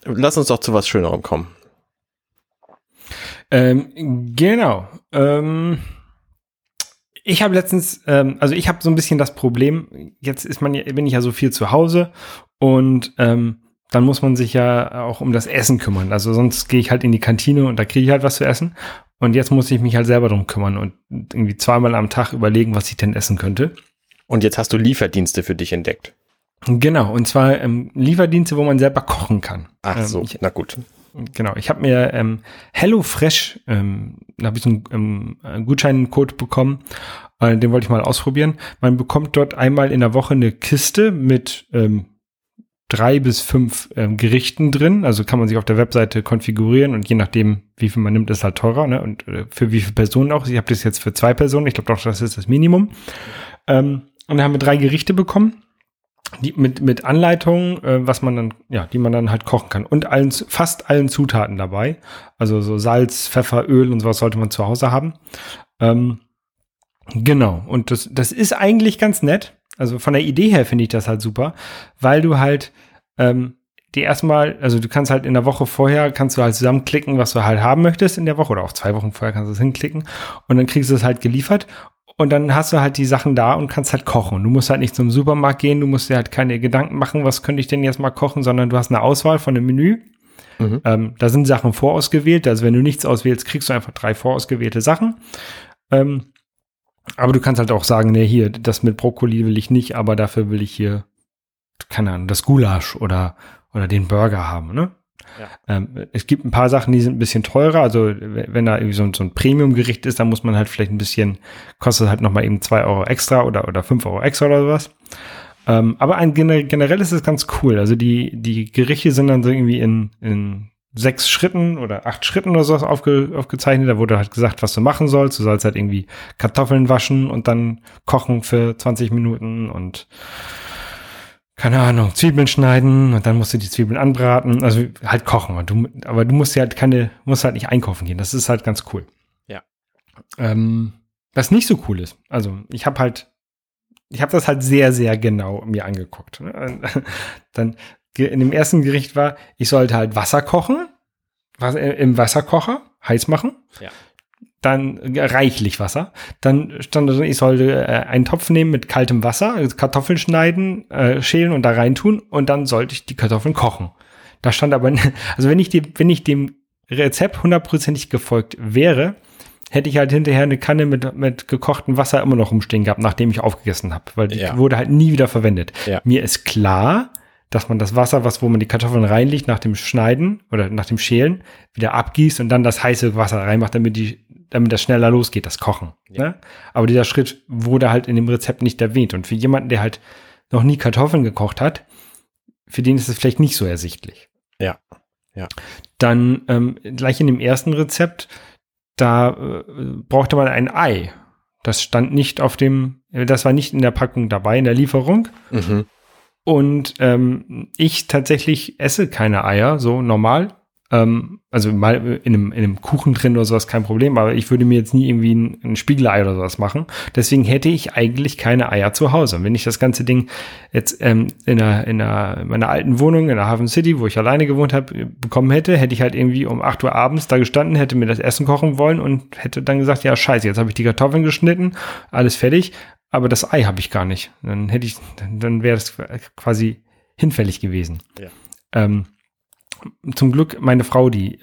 Lass uns doch zu was Schönerem kommen. Ähm, genau. Ähm ich habe letztens, ähm, also ich habe so ein bisschen das Problem, jetzt ist man ja, bin ich ja so viel zu Hause und ähm, dann muss man sich ja auch um das Essen kümmern. Also sonst gehe ich halt in die Kantine und da kriege ich halt was zu essen. Und jetzt muss ich mich halt selber drum kümmern und irgendwie zweimal am Tag überlegen, was ich denn essen könnte. Und jetzt hast du Lieferdienste für dich entdeckt. Genau, und zwar ähm, Lieferdienste, wo man selber kochen kann. Ach ähm, so, ich, na gut. Genau, ich habe mir ähm, HelloFresh, ähm, da habe ich so einen, ähm, Gutscheincode bekommen, äh, den wollte ich mal ausprobieren. Man bekommt dort einmal in der Woche eine Kiste mit ähm, drei bis fünf ähm, Gerichten drin. Also kann man sich auf der Webseite konfigurieren und je nachdem, wie viel man nimmt, ist halt teurer. Ne? Und äh, für wie viele Personen auch. Ich habe das jetzt für zwei Personen. Ich glaube doch, das ist das Minimum. Ähm, und dann haben wir drei Gerichte bekommen die mit mit Anleitungen, äh, was man dann ja, die man dann halt kochen kann. Und allen fast allen Zutaten dabei, also so Salz, Pfeffer, Öl und sowas sollte man zu Hause haben. Ähm, genau. Und das das ist eigentlich ganz nett. Also von der Idee her finde ich das halt super, weil du halt ähm, die erstmal, also du kannst halt in der Woche vorher, kannst du halt zusammenklicken, was du halt haben möchtest in der Woche oder auch zwei Wochen vorher kannst du es hinklicken. Und dann kriegst du es halt geliefert und dann hast du halt die Sachen da und kannst halt kochen. Du musst halt nicht zum Supermarkt gehen, du musst dir halt keine Gedanken machen, was könnte ich denn jetzt mal kochen, sondern du hast eine Auswahl von einem Menü. Mhm. Ähm, da sind Sachen vorausgewählt. Also wenn du nichts auswählst, kriegst du einfach drei vorausgewählte Sachen. Ähm, aber du kannst halt auch sagen, nee, hier, das mit Brokkoli will ich nicht, aber dafür will ich hier, keine Ahnung, das Gulasch oder, oder den Burger haben, ne? Ja. Ähm, es gibt ein paar Sachen, die sind ein bisschen teurer. Also wenn da irgendwie so, ein, so ein Premium-Gericht ist, dann muss man halt vielleicht ein bisschen, kostet halt nochmal eben zwei Euro extra oder, oder fünf Euro extra oder sowas. Ähm, aber ein, generell ist es ganz cool. Also die, die Gerichte sind dann so irgendwie in, in sechs Schritten oder acht Schritten oder sowas aufge, aufgezeichnet. Da wurde halt gesagt, was du machen sollst. Du sollst halt irgendwie Kartoffeln waschen und dann kochen für 20 Minuten und keine Ahnung, Zwiebeln schneiden und dann musst du die Zwiebeln anbraten, also halt kochen. Und du, aber du musst ja halt keine, musst halt nicht einkaufen gehen. Das ist halt ganz cool. Ja. Ähm, was nicht so cool ist, also ich habe halt, ich habe das halt sehr, sehr genau mir angeguckt. ne? [LAUGHS] Dann in dem ersten Gericht war, ich sollte halt Wasser kochen, äh, im Wasserkocher heiß machen. Ja. Dann äh, reichlich Wasser. Dann stand da drin, ich sollte äh, einen Topf nehmen mit kaltem Wasser, also Kartoffeln schneiden, äh, schälen und da reintun und dann sollte ich die Kartoffeln kochen. Da stand aber, [LAUGHS] also wenn ich dem, wenn ich dem Rezept hundertprozentig gefolgt wäre, hätte ich halt hinterher eine Kanne mit, mit gekochtem Wasser immer noch rumstehen gehabt, nachdem ich aufgegessen habe, weil die Ja. wurde halt nie wieder verwendet. Ja. Mir ist klar, dass man das Wasser, was wo man die Kartoffeln reinlegt, nach dem Schneiden oder nach dem Schälen, wieder abgießt und dann das heiße Wasser reinmacht, damit die, damit das schneller losgeht, das Kochen. Ja. Ne? Aber dieser Schritt wurde halt in dem Rezept nicht erwähnt. Und für jemanden, der halt noch nie Kartoffeln gekocht hat, für den ist es vielleicht nicht so ersichtlich. Ja. Ja. Dann ähm, gleich in dem ersten Rezept, da äh, brauchte man ein Ei. Das stand nicht auf dem, das war nicht in der Packung dabei, in der Lieferung. Mhm. Und ähm, ich tatsächlich esse keine Eier, so normal. Ähm, also mal in einem, in einem Kuchen drin oder sowas kein Problem, aber ich würde mir jetzt nie irgendwie ein, ein Spiegelei oder sowas machen. Deswegen hätte ich eigentlich keine Eier zu Hause. Und wenn ich das ganze Ding jetzt ähm, in, einer, in, einer, in meiner alten Wohnung in der Hafen City, wo ich alleine gewohnt habe, bekommen hätte, hätte ich halt irgendwie um 8 Uhr abends da gestanden, hätte mir das Essen kochen wollen und hätte dann gesagt, ja scheiße, jetzt habe ich die Kartoffeln geschnitten, alles fertig, aber das Ei habe ich gar nicht. Dann hätte ich, dann, wäre es quasi hinfällig gewesen. Ja. Ähm, zum Glück, meine Frau, die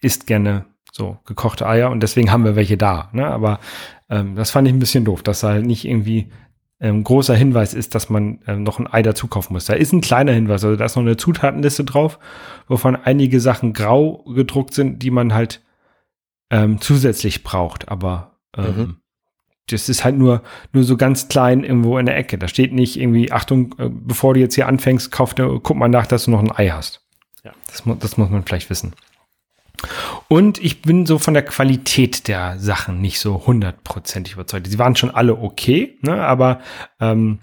isst gerne so gekochte Eier und deswegen haben wir welche da. Ne? Aber ähm, das fand ich ein bisschen doof, dass da halt nicht irgendwie ähm, großer Hinweis ist, dass man ähm, noch ein Ei dazu kaufen muss. Da ist ein kleiner Hinweis, also da ist noch eine Zutatenliste drauf, wovon einige Sachen grau gedruckt sind, die man halt ähm, zusätzlich braucht. Aber ähm, Mhm. Das ist halt nur, nur so ganz klein irgendwo in der Ecke. Da steht nicht irgendwie, Achtung, äh, bevor du jetzt hier anfängst, kauf, guck mal nach, dass du noch ein Ei hast. Ja. Das, das muss man vielleicht wissen. Und ich bin so von der Qualität der Sachen nicht so hundertprozentig überzeugt. Sie waren schon alle okay, ne? aber ähm,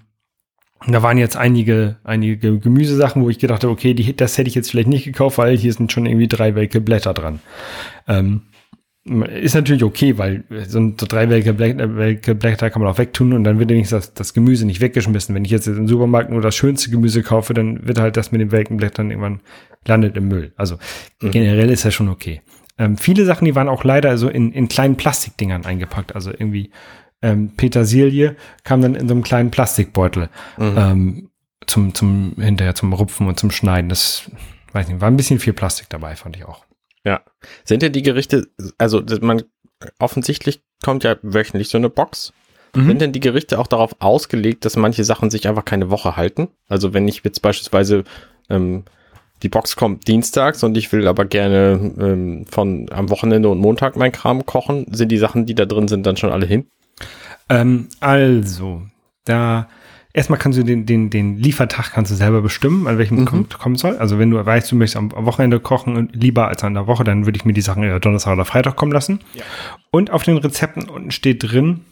da waren jetzt einige, einige Gemüsesachen, wo ich gedacht habe, okay, die, das hätte ich jetzt vielleicht nicht gekauft, weil hier sind schon irgendwie drei welke Blätter dran. Ähm, ist natürlich okay, weil so, ein- so drei welke Blätter, Blätter kann man auch wegtun und dann wird wenigstens das, das Gemüse nicht weggeschmissen. Wenn ich jetzt im Supermarkt nur das schönste Gemüse kaufe, dann wird halt das mit den welken Blättern irgendwann landet im Müll. Also Mhm. generell ist das schon okay. Ähm, viele Sachen, die waren auch leider so in, in kleinen Plastikdingern eingepackt. Also irgendwie ähm, Petersilie kam dann in so einem kleinen Plastikbeutel Mhm. ähm, zum, zum hinterher zum Rupfen und zum Schneiden. Das weiß nicht, war ein bisschen viel Plastik dabei, fand ich auch. Ja. Sind denn die Gerichte, also man offensichtlich kommt ja wöchentlich so eine Box. Mhm. Sind denn die Gerichte auch darauf ausgelegt, dass manche Sachen sich einfach keine Woche halten? Also wenn ich jetzt beispielsweise ähm, die Box kommt dienstags und ich will aber gerne ähm, von am Wochenende und Montag mein Kram kochen, sind die Sachen, die da drin sind, dann schon alle hin? Ähm, also, da erstmal kannst du den, den, den Liefertag kannst du selber bestimmen, an welchem Mhm. kommt, kommen soll. Also wenn du weißt, du möchtest am, Wochenende kochen und lieber als an der Woche, dann würde ich mir die Sachen eher Donnerstag oder Freitag kommen lassen. Ja. Und auf den Rezepten unten steht drin,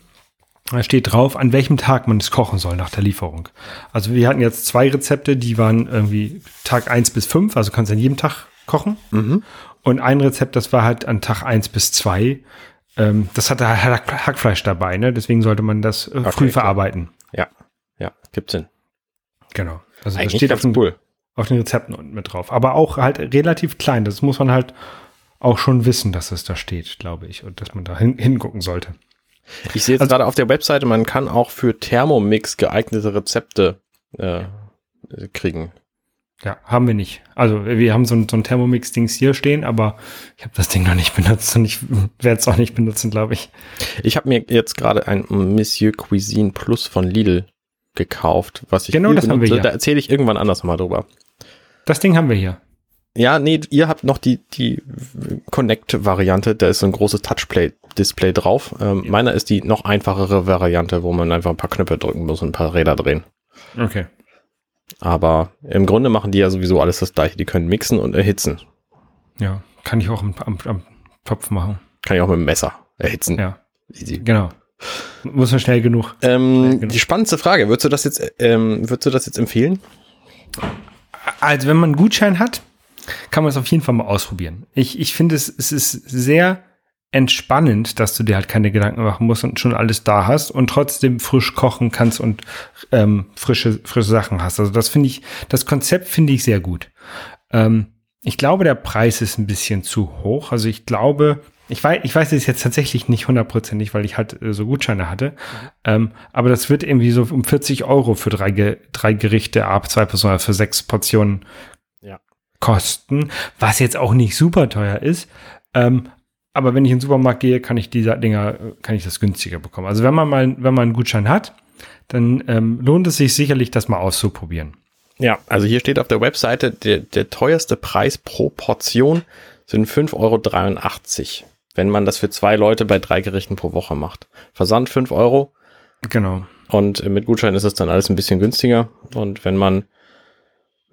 da steht drauf, an welchem Tag man es kochen soll nach der Lieferung. Also wir hatten jetzt zwei Rezepte, die waren irgendwie Tag eins bis fünf, also kannst du an jedem Tag kochen. Mhm. Und ein Rezept, das war halt an Tag eins bis zwei. Ähm, das hatte Hack- Hackfleisch dabei, ne? Deswegen sollte man das äh, früh klar. verarbeiten. Ja, ja, gibt Sinn. Genau. Also das Eigentlich steht auf den, cool. auf den Rezepten unten mit drauf. Aber auch halt relativ klein. Das muss man halt auch schon wissen, dass es da steht, glaube ich. Und dass man da hin, hingucken sollte. Ich sehe jetzt Also- gerade auf der Webseite, man kann auch für Thermomix geeignete Rezepte äh, kriegen. Ja, haben wir nicht. Also wir haben so ein, so ein Thermomix-Dings hier stehen, aber ich habe das Ding noch nicht benutzt und ich werde es auch nicht benutzen, glaube ich. Ich habe mir jetzt gerade ein Monsieur Cuisine Plus von Lidl gekauft, was ich Genau das haben wir hier. Da erzähle ich irgendwann anders mal drüber. Das Ding haben wir hier. Ja, nee, ihr habt noch die, die Connect-Variante, da ist so ein großes Touchplay-Display drauf. Ähm, Meiner ist die noch einfachere Variante, wo man einfach ein paar Knöpfe drücken muss und ein paar Räder drehen. Okay. Aber im Grunde machen die ja sowieso alles das gleiche. Die können mixen und erhitzen. Ja, kann ich auch am, am, am Topf machen. Kann ich auch mit dem Messer erhitzen. Ja, Easy. genau. Muss man schnell genug. Ähm, Ja, genau. Die spannendste Frage, würdest du das jetzt, ähm, würdest du das jetzt empfehlen? also wenn man einen Gutschein hat, kann man es auf jeden Fall mal ausprobieren. Ich, ich finde es, es ist sehr entspannend, dass du dir halt keine Gedanken machen musst und schon alles da hast und trotzdem frisch kochen kannst und ähm, frische, frische Sachen hast. Also das finde ich, das Konzept finde ich sehr gut. Ähm, ich glaube, der Preis ist ein bisschen zu hoch. Also ich glaube, ich weiß, ich weiß es jetzt tatsächlich nicht hundertprozentig, weil ich halt äh, so Gutscheine hatte. Mhm. Ähm, aber das wird irgendwie so um 40 Euro für drei, Ge drei Gerichte ab zwei Personen, für sechs Portionen ja. kosten, was jetzt auch nicht super teuer ist. Ähm, aber wenn ich in den Supermarkt gehe, kann ich diese Dinger, kann ich das günstiger bekommen. Also wenn man mal, wenn man einen Gutschein hat, dann ähm, lohnt es sich sicherlich, das mal auszuprobieren. Ja, also hier steht auf der Webseite, der, der teuerste Preis pro Portion sind 5,83 Euro, wenn man das für zwei Leute bei drei Gerichten pro Woche macht. Versand 5 Euro. Genau. Und mit Gutschein ist es dann alles ein bisschen günstiger. Und wenn man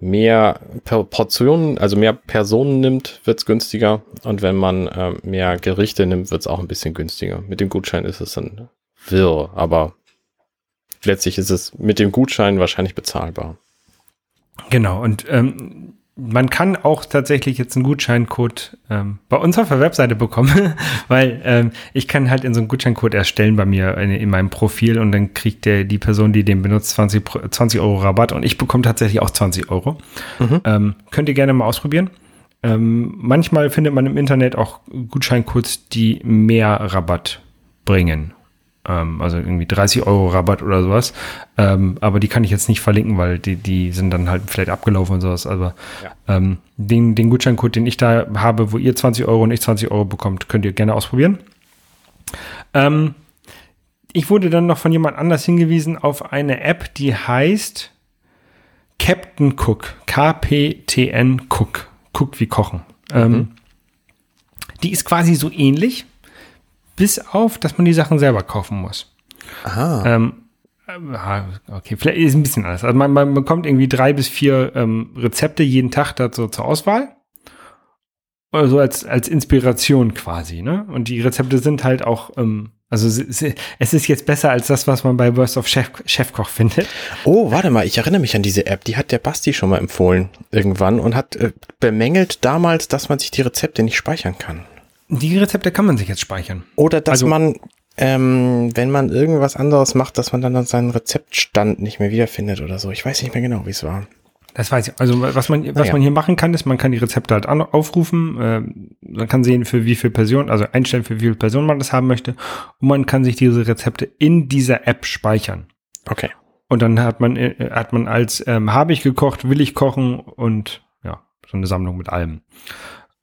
mehr Portionen, also mehr Personen nimmt, wird's günstiger. Und wenn man äh, mehr Gerichte nimmt, wird's auch ein bisschen günstiger. Mit dem Gutschein ist es dann wirr, aber letztlich ist es mit dem Gutschein wahrscheinlich bezahlbar. Genau, und ähm, man kann auch tatsächlich jetzt einen Gutscheincode ähm, bei uns auf der Webseite bekommen, [LAUGHS] weil ähm, ich kann halt in so einen Gutscheincode erstellen bei mir in, in, meinem Profil und dann kriegt der die Person, die den benutzt, 20, 20 Euro Rabatt und ich bekomme tatsächlich auch 20 Euro. Mhm. Ähm, könnt ihr gerne mal ausprobieren. Ähm, manchmal findet man im Internet auch Gutscheincodes, die mehr Rabatt bringen also irgendwie 30 Euro Rabatt oder sowas. Ähm, aber die kann ich jetzt nicht verlinken, weil die, die sind dann halt vielleicht abgelaufen und sowas. Aber ja. ähm, den, den Gutscheincode, den ich da habe, wo ihr 20 Euro und ich 20 Euro bekommt, könnt ihr gerne ausprobieren. Ähm, ich wurde dann noch von jemand anders hingewiesen auf eine App, die heißt Captain Cook. K-P-T-N Cook. Cook wie kochen. Ähm, mhm. Die ist quasi so ähnlich bis auf, dass man die Sachen selber kaufen muss. Aha. Ähm, okay, vielleicht ist ein bisschen anders. Also man, man bekommt irgendwie drei bis vier ähm, Rezepte jeden Tag dazu zur Auswahl. Also als, als Inspiration quasi, ne? Und die Rezepte sind halt auch, ähm, also es ist jetzt besser als das, was man bei Worst of Chef, Chefkoch [LAUGHS] findet. Oh, warte mal, ich erinnere mich an diese App. Die hat der Basti schon mal empfohlen irgendwann und hat äh, bemängelt damals, dass man sich die Rezepte nicht speichern kann. Die Rezepte kann man sich jetzt speichern. Oder dass also, man, ähm, wenn man irgendwas anderes macht, dass man dann seinen Rezeptstand nicht mehr wiederfindet oder so. Ich weiß nicht mehr genau, wie es war. Das weiß ich. Also was man, was naja. man hier machen kann, ist, man kann die Rezepte halt aufrufen. Äh, man kann sehen, für wie viele Personen, also einstellen, für wie viele Personen man das haben möchte. Und man kann sich diese Rezepte in dieser App speichern. Okay. Und dann hat man, äh, hat man als ähm, habe ich gekocht, will ich kochen und ja, so eine Sammlung mit allem.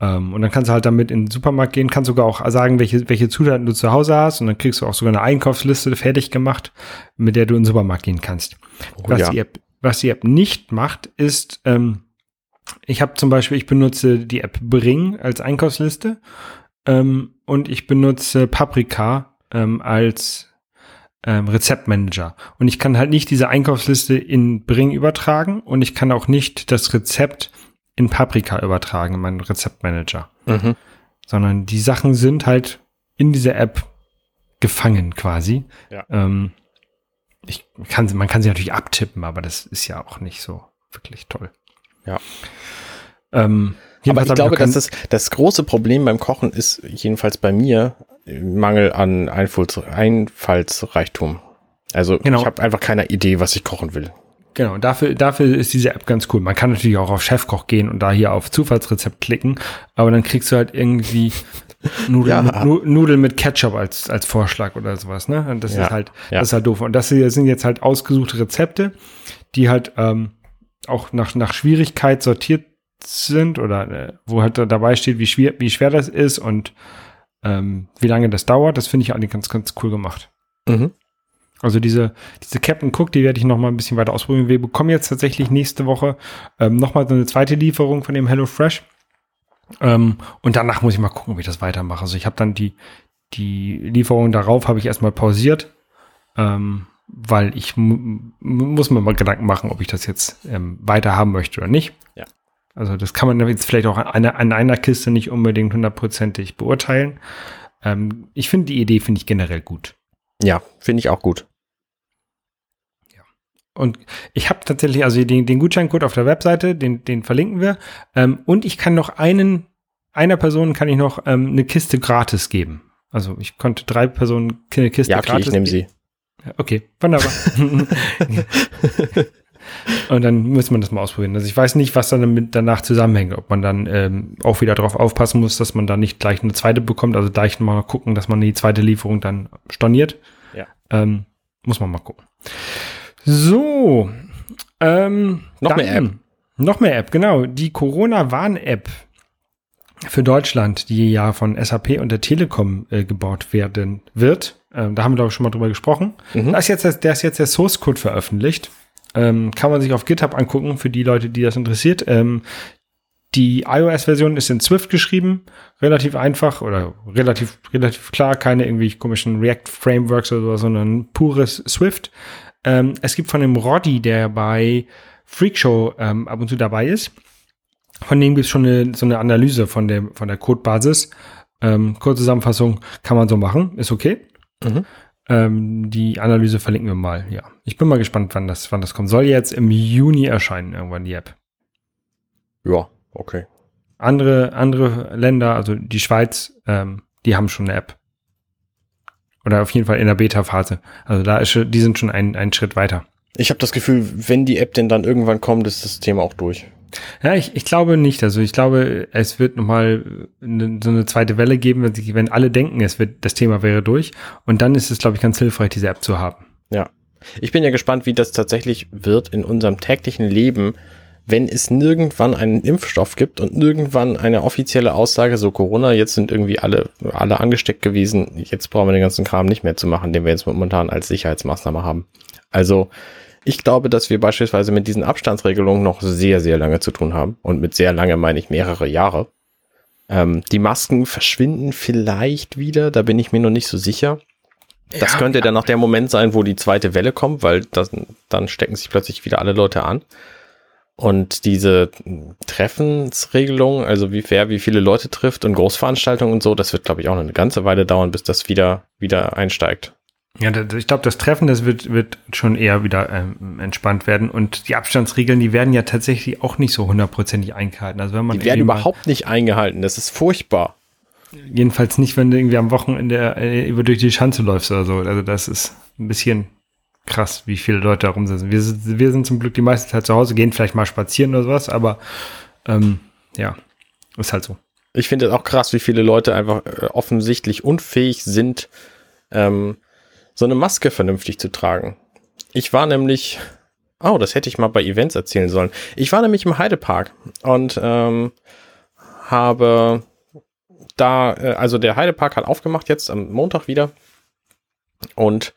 Ähm, und dann kannst du halt damit in den Supermarkt gehen, kannst sogar auch sagen, welche, welche Zutaten du zu Hause hast und dann kriegst du auch sogar eine Einkaufsliste fertig gemacht, mit der du in den Supermarkt gehen kannst. Oh, was, ja. die App, was die App nicht macht, ist, ähm, ich habe zum Beispiel, ich benutze die App Bring als Einkaufsliste ähm, und ich benutze Paprika ähm, als ähm, Rezeptmanager. Und ich kann halt nicht diese Einkaufsliste in Bring übertragen und ich kann auch nicht das Rezept in Paprika übertragen, in meinen Rezeptmanager. Mhm. Sondern die Sachen sind halt in dieser App gefangen quasi. Ja. Ähm, ich kann, man kann sie natürlich abtippen, aber das ist ja auch nicht so wirklich toll. Ja. Ähm, aber ich glaube, dass das, das große Problem beim Kochen ist, jedenfalls bei mir, Mangel an Einfalls, Einfallsreichtum. Also genau. ich habe einfach keine Idee, was ich kochen will. Genau, dafür, dafür ist diese App ganz cool. Man kann natürlich auch auf Chefkoch gehen und da hier auf Zufallsrezept klicken, aber dann kriegst du halt irgendwie [LAUGHS] Nudeln, ja. mit, Nudeln mit Ketchup als, als Vorschlag oder sowas, ne? Und das ja. ist halt, ja. das ist halt doof. Und das sind jetzt halt ausgesuchte Rezepte, die halt ähm, auch nach, nach Schwierigkeit sortiert sind oder äh, wo halt da dabei steht, wie schwer, wie schwer das ist und ähm, wie lange das dauert. Das finde ich eigentlich ganz, ganz cool gemacht. Mhm. Also diese, diese Captain Cook, die werde ich noch mal ein bisschen weiter ausprobieren. Wir bekommen jetzt tatsächlich nächste Woche ähm, noch mal so eine zweite Lieferung von dem Hello Fresh. Ähm, und danach muss ich mal gucken, ob ich das weitermache. Also ich habe dann die, die Lieferung darauf habe ich erstmal pausiert, ähm, weil ich muss mir mal Gedanken machen, ob ich das jetzt ähm, weiter haben möchte oder nicht. Ja. Also das kann man jetzt vielleicht auch an einer, an einer Kiste nicht unbedingt hundertprozentig beurteilen. Ähm, ich finde die Idee finde ich generell gut. Ja, finde ich auch gut. Und ich habe tatsächlich, also den, den Gutscheincode auf der Webseite, den, den verlinken wir. Ähm, und ich kann noch einen, einer Person kann ich noch ähm, eine Kiste gratis geben. Also ich konnte drei Personen eine Kiste ja, okay, gratis. Ich nehme sie. Okay, wunderbar. [LAUGHS] Und dann muss man das mal ausprobieren. Also ich weiß nicht, was dann damit danach zusammenhängt, ob man dann ähm, auch wieder darauf aufpassen muss, dass man da nicht gleich eine zweite bekommt. Also gleich mal gucken, dass man die zweite Lieferung dann storniert. Ja. Ähm, muss man mal gucken. So. Ähm, noch dann, mehr App. Noch mehr App, genau. Die Corona-Warn-App für Deutschland, die ja von SAP und der Telekom äh, gebaut werden wird. Ähm, da haben wir, glaube ich, schon mal drüber gesprochen. Mhm. Da ist jetzt, der ist jetzt der Source Code veröffentlicht. Ähm, kann man sich auf GitHub angucken, für die Leute, die das interessiert. Ähm, die iOS-Version ist in Swift geschrieben, relativ einfach oder relativ, relativ klar, keine irgendwie komischen React-Frameworks oder so, sondern pures Swift. Ähm, es gibt von dem Roddy, der bei Freakshow ähm, ab und zu dabei ist, von dem gibt es schon eine, so eine Analyse von, dem, von der Codebasis. Ähm, kurze Zusammenfassung kann man so machen, ist okay. Mhm. Ähm, die Analyse verlinken wir mal, ja. Ich bin mal gespannt, wann das, wann das kommt. Soll jetzt im Juni erscheinen, irgendwann die App. Ja, okay. Andere, andere Länder, also die Schweiz, ähm, die haben schon eine App. Oder auf jeden Fall in der Beta-Phase. Also da ist, die sind schon einen, einen Schritt weiter. Ich habe das Gefühl, wenn die App denn dann irgendwann kommt, ist das Thema auch durch. Ja, ich, ich glaube nicht. Also ich glaube, es wird nochmal eine, so eine zweite Welle geben, wenn, sich, wenn alle denken, es wird, das Thema wäre durch. Und dann ist es, glaube ich, ganz hilfreich, diese App zu haben. Ja. Ich bin ja gespannt, wie das tatsächlich wird in unserem täglichen Leben, wenn es nirgendwann einen Impfstoff gibt und nirgendwann eine offizielle Aussage, so Corona, jetzt sind irgendwie alle, alle angesteckt gewesen, jetzt brauchen wir den ganzen Kram nicht mehr zu machen, den wir jetzt momentan als Sicherheitsmaßnahme haben. Also, ich glaube, dass wir beispielsweise mit diesen Abstandsregelungen noch sehr, sehr lange zu tun haben. Und mit sehr lange meine ich mehrere Jahre. Ähm, die Masken verschwinden vielleicht wieder, da bin ich mir noch nicht so sicher. Das ja, könnte dann noch der Moment sein, wo die zweite Welle kommt, weil das, dann stecken sich plötzlich wieder alle Leute an. Und diese Treffensregelung, also wie wer wie viele Leute trifft und Großveranstaltungen und so, das wird, glaube ich, auch noch eine ganze Weile dauern, bis das wieder, wieder einsteigt. Ja, ich glaube, das Treffen, das wird, wird schon eher wieder ähm, entspannt werden. Und die Abstandsregeln, die werden ja tatsächlich auch nicht so hundertprozentig eingehalten. Also wenn man die werden überhaupt nicht eingehalten. Das ist furchtbar. Jedenfalls nicht, wenn du irgendwie am Wochenende äh, über durch die Schanze läufst oder so. Also das ist ein bisschen krass, wie viele Leute da rumsitzen. Wir, wir sind zum Glück die meiste Zeit zu Hause, gehen vielleicht mal spazieren oder sowas, aber ähm, ja, ist halt so. Ich finde es auch krass, wie viele Leute einfach äh, offensichtlich unfähig sind, ähm, so eine Maske vernünftig zu tragen. Ich war nämlich, oh, das hätte ich mal bei Events erzählen sollen. Ich war nämlich im Heidepark und ähm, habe da, äh, also der Heidepark hat aufgemacht jetzt am Montag wieder und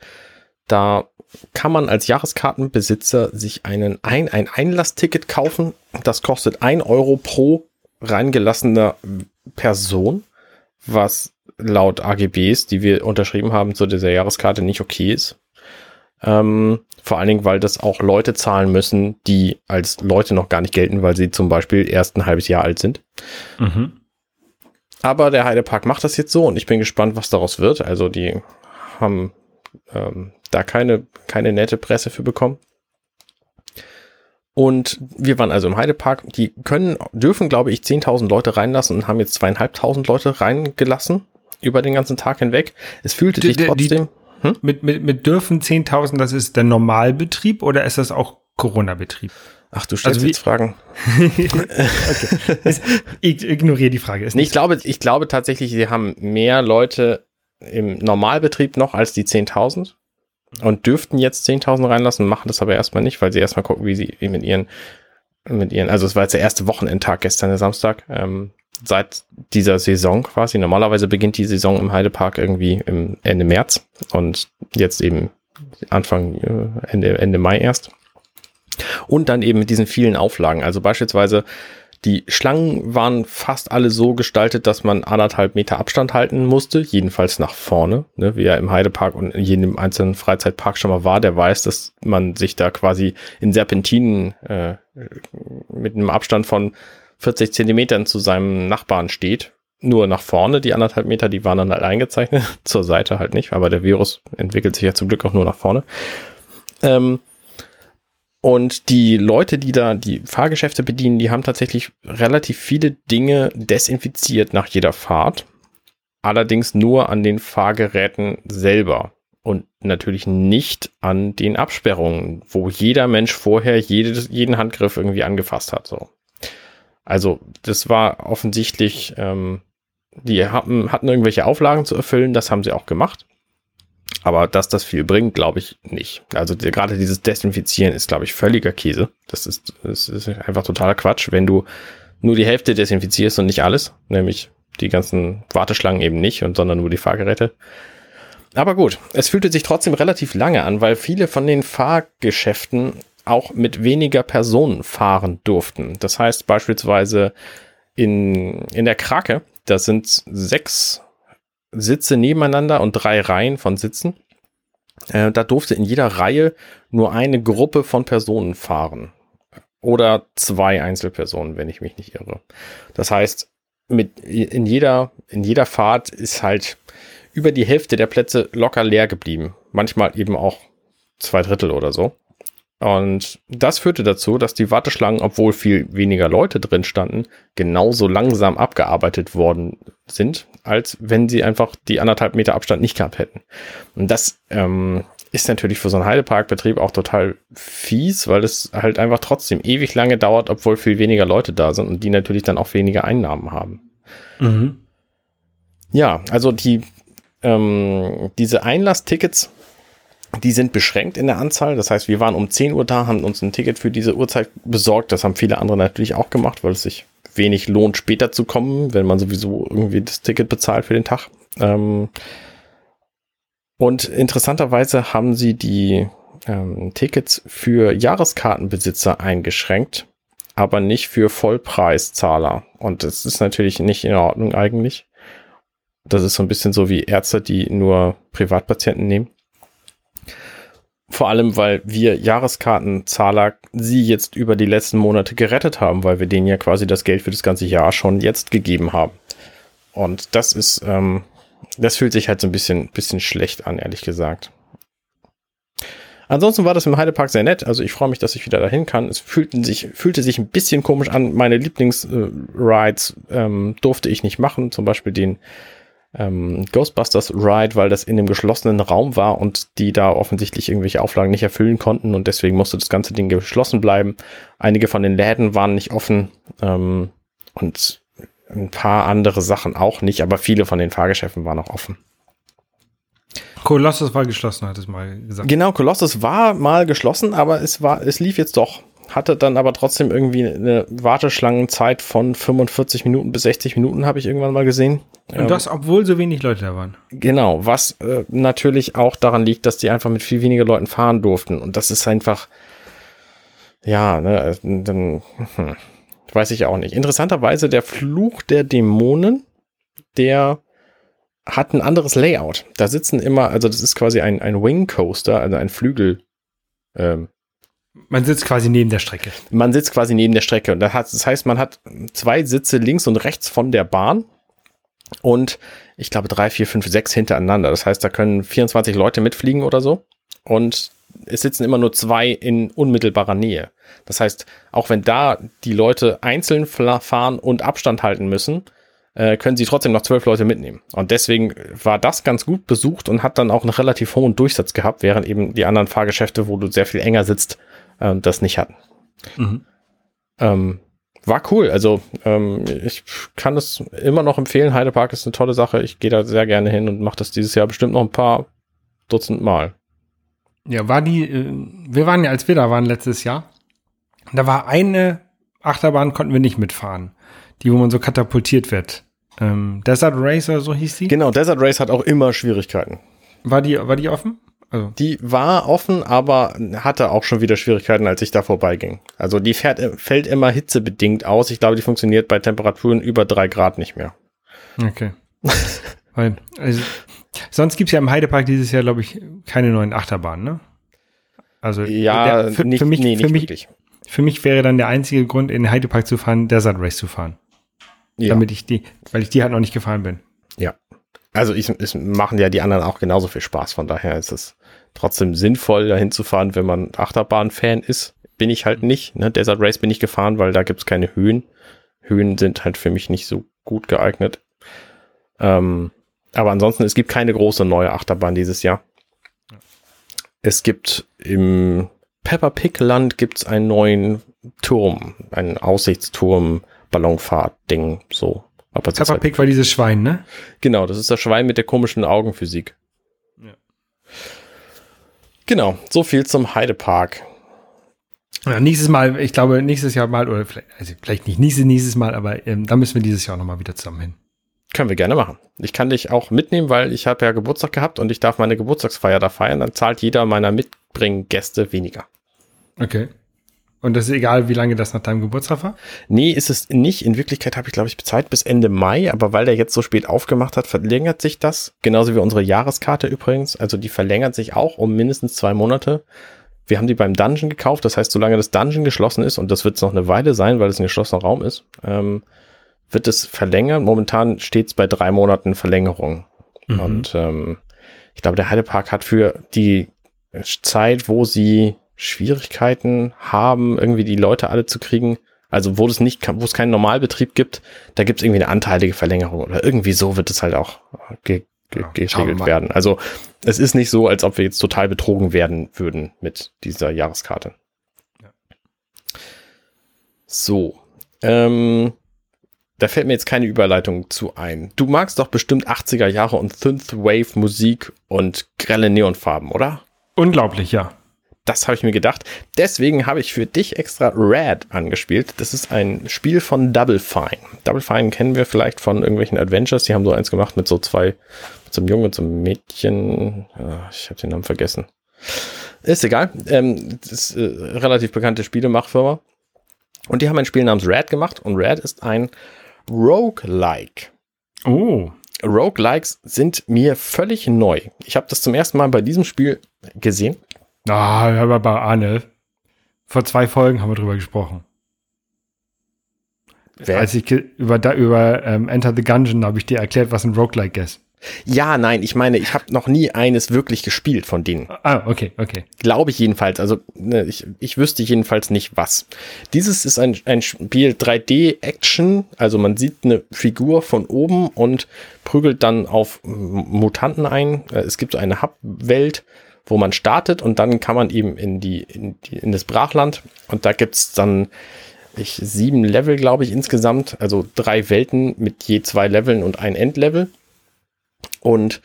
da kann man als Jahreskartenbesitzer sich einen ein, ein Einlassticket kaufen. Das kostet ein Euro pro reingelassener Person, was laut AGBs, die wir unterschrieben haben zu dieser Jahreskarte, nicht okay ist. Ähm, vor allen Dingen, weil das auch Leute zahlen müssen, die als Leute noch gar nicht gelten, weil sie zum Beispiel erst ein halbes Jahr alt sind. Mhm. Aber der Heidepark macht das jetzt so und ich bin gespannt, was daraus wird. Also die haben ähm, da keine, keine nette Presse für bekommen. Und wir waren also im Heidepark. Die können, dürfen, glaube ich, 10.000 Leute reinlassen und haben jetzt zweieinhalbtausend Leute reingelassen über den ganzen Tag hinweg. Es fühlte sich trotzdem. Die, hm? mit, mit, mit dürfen 10.000, das ist der Normalbetrieb oder ist das auch Corona-Betrieb? Ach, du stellst also jetzt Fragen. [LAUGHS] okay. Ich ignoriere die Frage. Nee, ich glaube, ich glaube tatsächlich, sie haben mehr Leute im Normalbetrieb noch als die 10.000 und dürften jetzt 10.000 reinlassen, machen das aber erstmal nicht, weil sie erstmal gucken, wie sie mit ihren, mit ihren, also es war jetzt der erste Wochenendtag gestern, der Samstag, ähm, seit dieser Saison quasi. Normalerweise beginnt die Saison im Heidepark irgendwie im Ende März und jetzt eben Anfang, äh, Ende, Ende Mai erst. Und dann eben mit diesen vielen Auflagen. Also beispielsweise die Schlangen waren fast alle so gestaltet, dass man anderthalb Meter Abstand halten musste, jedenfalls nach vorne. Ne? Wer im Heidepark und in jedem einzelnen Freizeitpark schon mal war, der weiß, dass man sich da quasi in Serpentinen äh, mit einem Abstand von 40 Zentimetern zu seinem Nachbarn steht. Nur nach vorne, die anderthalb Meter, die waren dann halt eingezeichnet, [LAUGHS] zur Seite halt nicht, aber der Virus entwickelt sich ja zum Glück auch nur nach vorne. Ähm, Und die Leute, die da die Fahrgeschäfte bedienen, die haben tatsächlich relativ viele Dinge desinfiziert nach jeder Fahrt. Allerdings nur an den Fahrgeräten selber und natürlich nicht an den Absperrungen, wo jeder Mensch vorher jedes, jeden Handgriff irgendwie angefasst hat. So. Also das war offensichtlich, ähm, die hatten, hatten irgendwelche Auflagen zu erfüllen, das haben sie auch gemacht. Aber dass das viel bringt, glaube ich nicht. Also die, gerade dieses Desinfizieren ist, glaube ich, völliger Käse. Das ist, das ist einfach totaler Quatsch, wenn du nur die Hälfte desinfizierst und nicht alles, nämlich die ganzen Warteschlangen eben nicht und sondern nur die Fahrgeräte. Aber gut, es fühlte sich trotzdem relativ lange an, weil viele von den Fahrgeschäften auch mit weniger Personen fahren durften. Das heißt beispielsweise in, in der Krake, da sind sechs Sitze nebeneinander und drei Reihen von Sitzen. Äh, da durfte in jeder Reihe nur eine Gruppe von Personen fahren. Oder zwei Einzelpersonen, wenn ich mich nicht irre. Das heißt, mit, in jeder, in jeder Fahrt ist halt über die Hälfte der Plätze locker leer geblieben. Manchmal eben auch zwei Drittel oder so. Und das führte dazu, dass die Warteschlangen, obwohl viel weniger Leute drin standen, genauso langsam abgearbeitet worden sind, als wenn sie einfach die anderthalb Meter Abstand nicht gehabt hätten. Und das ähm, ist natürlich für so einen Heideparkbetrieb auch total fies, weil es halt einfach trotzdem ewig lange dauert, obwohl viel weniger Leute da sind und die natürlich dann auch weniger Einnahmen haben. Mhm. Ja, also die ähm, diese Einlasstickets die sind beschränkt in der Anzahl. Das heißt, wir waren um 10 Uhr da, haben uns ein Ticket für diese Uhrzeit besorgt. Das haben viele andere natürlich auch gemacht, weil es sich wenig lohnt, später zu kommen, wenn man sowieso irgendwie das Ticket bezahlt für den Tag. Ähm und interessanterweise haben sie die ähm, Tickets für Jahreskartenbesitzer eingeschränkt, aber nicht für Vollpreiszahler. Und das ist natürlich nicht in Ordnung eigentlich. Das ist so ein bisschen so wie Ärzte, die nur Privatpatienten nehmen. Vor allem, weil wir Jahreskartenzahler sie jetzt über die letzten Monate gerettet haben, weil wir denen ja quasi das Geld für das ganze Jahr schon jetzt gegeben haben. Und das ist, ähm, das fühlt sich halt so ein bisschen, bisschen schlecht an, ehrlich gesagt. Ansonsten war das im Heidepark sehr nett. Also ich freue mich, dass ich wieder dahin kann. Es fühlten sich, fühlte sich ein bisschen komisch an. Meine Lieblingsrides äh, ähm, durfte ich nicht machen. Zum Beispiel den ähm, Ghostbusters Ride, weil das in dem geschlossenen Raum war und die da offensichtlich irgendwelche Auflagen nicht erfüllen konnten und deswegen musste das ganze Ding geschlossen bleiben. Einige von den Läden waren nicht offen ähm, und ein paar andere Sachen auch nicht, aber viele von den Fahrgeschäften waren auch offen. Colossus war geschlossen, hat es mal gesagt. Genau, Colossus war mal geschlossen, aber es war, es lief jetzt doch hatte dann aber trotzdem irgendwie eine Warteschlangenzeit von 45 Minuten bis 60 Minuten, habe ich irgendwann mal gesehen. Und das, obwohl so wenig Leute da waren. Genau, was äh, natürlich auch daran liegt, dass die einfach mit viel weniger Leuten fahren durften. Und das ist einfach, ja, ne, dann hm, weiß ich auch nicht. Interessanterweise der Fluch der Dämonen, der hat ein anderes Layout. Da sitzen immer, also das ist quasi ein, ein Wing Coaster, also ein Flügel, ähm, man sitzt quasi neben der Strecke. Man sitzt quasi neben der Strecke. Und das heißt, man hat zwei Sitze links und rechts von der Bahn und ich glaube drei, vier, fünf, sechs hintereinander. Das heißt, da können 24 Leute mitfliegen oder so. Und es sitzen immer nur zwei in unmittelbarer Nähe. Das heißt, auch wenn da die Leute einzeln fahren und Abstand halten müssen, äh, können sie trotzdem noch zwölf Leute mitnehmen. Und deswegen war das ganz gut besucht und hat dann auch einen relativ hohen Durchsatz gehabt, während eben die anderen Fahrgeschäfte, wo du sehr viel enger sitzt, ähm, das nicht hatten. Mhm. Ähm, war cool. Also ähm, ich kann es immer noch empfehlen. Heidepark ist eine tolle Sache. Ich gehe da sehr gerne hin und mache das dieses Jahr bestimmt noch ein paar Dutzend Mal. Ja, war die, äh, wir waren ja, als wir da waren letztes Jahr, da war eine Achterbahn, konnten wir nicht mitfahren. Die, wo man so katapultiert wird. Ähm, Desert Race oder so hieß die? Genau, Desert Race hat auch immer Schwierigkeiten. War die, war die offen? Also. Die war offen, aber hatte auch schon wieder Schwierigkeiten, als ich da vorbeiging. Also die fährt, fällt immer hitzebedingt aus. Ich glaube, die funktioniert bei Temperaturen über drei Grad nicht mehr. Okay. [LAUGHS] Weil, also, sonst gibt's ja im Heidepark dieses Jahr, glaube ich, keine neuen Achterbahnen, ne? Also ja, der, für, nicht, für mich, nee, nicht für mich, wirklich. Für mich wäre dann der einzige Grund, in den Heidepark zu fahren, Desert Race zu fahren. Ja. Damit ich die, weil ich die halt noch nicht gefahren bin. Also ich, es machen ja die anderen auch genauso viel Spaß. Von daher ist es trotzdem sinnvoll, dahin zu fahren, wenn man Achterbahn-Fan ist. bin ich halt nicht. Ne? Desert Race bin ich gefahren, weil da gibt's keine Höhen. Höhen sind halt für mich nicht so gut geeignet. Ähm, aber ansonsten, es gibt keine große neue Achterbahn dieses Jahr. Es gibt im Pepper Pig Land gibt's einen neuen Turm, einen Aussichtsturm, Ballonfahrt-Ding, so. Aber Peppa Pig war dieses Schwein, ne? Genau, das ist das Schwein mit der komischen Augenphysik. Ja. Genau, so viel zum Heidepark. Ja, nächstes Mal, ich glaube, nächstes Jahr mal, oder vielleicht, also vielleicht nicht nächstes, nächstes Mal, aber ähm, da müssen wir dieses Jahr nochmal wieder zusammen hin. Können wir gerne machen. Ich kann dich auch mitnehmen, weil ich habe ja Geburtstag gehabt und ich darf meine Geburtstagsfeier da feiern. Dann zahlt jeder meiner Mitbringgäste weniger. Okay. Und das ist egal, wie lange das nach deinem Geburtstag war? Nee, ist es nicht. In Wirklichkeit habe ich, glaube ich, Zeit bis Ende Mai, aber weil der jetzt so spät aufgemacht hat, verlängert sich das. Genauso wie unsere Jahreskarte übrigens. Also die verlängert sich auch um mindestens zwei Monate. Wir haben die beim Dungeon gekauft. Das heißt, solange das Dungeon geschlossen ist, und das wird es noch eine Weile sein, weil es ein geschlossener Raum ist, ähm, wird es verlängert. Momentan steht es bei drei Monaten Verlängerung. Mhm. Und ähm, ich glaube, der Heidepark hat für die Zeit, wo sie Schwierigkeiten haben, irgendwie die Leute alle zu kriegen. Also wo es nicht, wo es keinen Normalbetrieb gibt, da gibt es irgendwie eine anteilige Verlängerung oder irgendwie so wird es halt auch ge ge ja, geregelt werden. Also es ist nicht so, als ob wir jetzt total betrogen werden würden mit dieser Jahreskarte. Ja. So. Ähm, da fällt mir jetzt keine Überleitung zu ein. Du magst doch bestimmt 80er Jahre und Synthwave Musik und grelle Neonfarben, oder? Unglaublich, ja. Das habe ich mir gedacht. Deswegen habe ich für dich extra Rad angespielt. Das ist ein Spiel von Double Fine. Double Fine kennen wir vielleicht von irgendwelchen Adventures. Die haben so eins gemacht mit so zwei, einem Jungen und einem Mädchen. Ah, ich habe den Namen vergessen. Ist egal. Ähm, das ist äh, relativ bekannte Spielemachfirma. Und die haben ein Spiel namens Rad gemacht. Und Rad ist ein Roguelike. Oh. Roguelikes sind mir völlig neu. Ich habe das zum ersten Mal bei diesem Spiel gesehen Ah, aber bei Arne. Vor zwei Folgen haben wir drüber gesprochen. Wer? Als ich über, über ähm, Enter the Gungeon habe ich dir erklärt, was ein Roguelike ist. Ja, nein, ich meine, ich habe noch nie eines wirklich gespielt von denen. Ah, okay, okay. Glaube ich jedenfalls. Also ne, ich, ich wüsste jedenfalls nicht was. Dieses ist ein, ein Spiel 3D-Action. Also man sieht eine Figur von oben und prügelt dann auf Mutanten ein. Äh, es gibt so eine Hub-Welt wo man startet und dann kann man eben in die, in, die, in das Brachland und da gibt's dann ich, sieben Level, glaube ich, insgesamt, also drei Welten mit je zwei Leveln und ein Endlevel. Und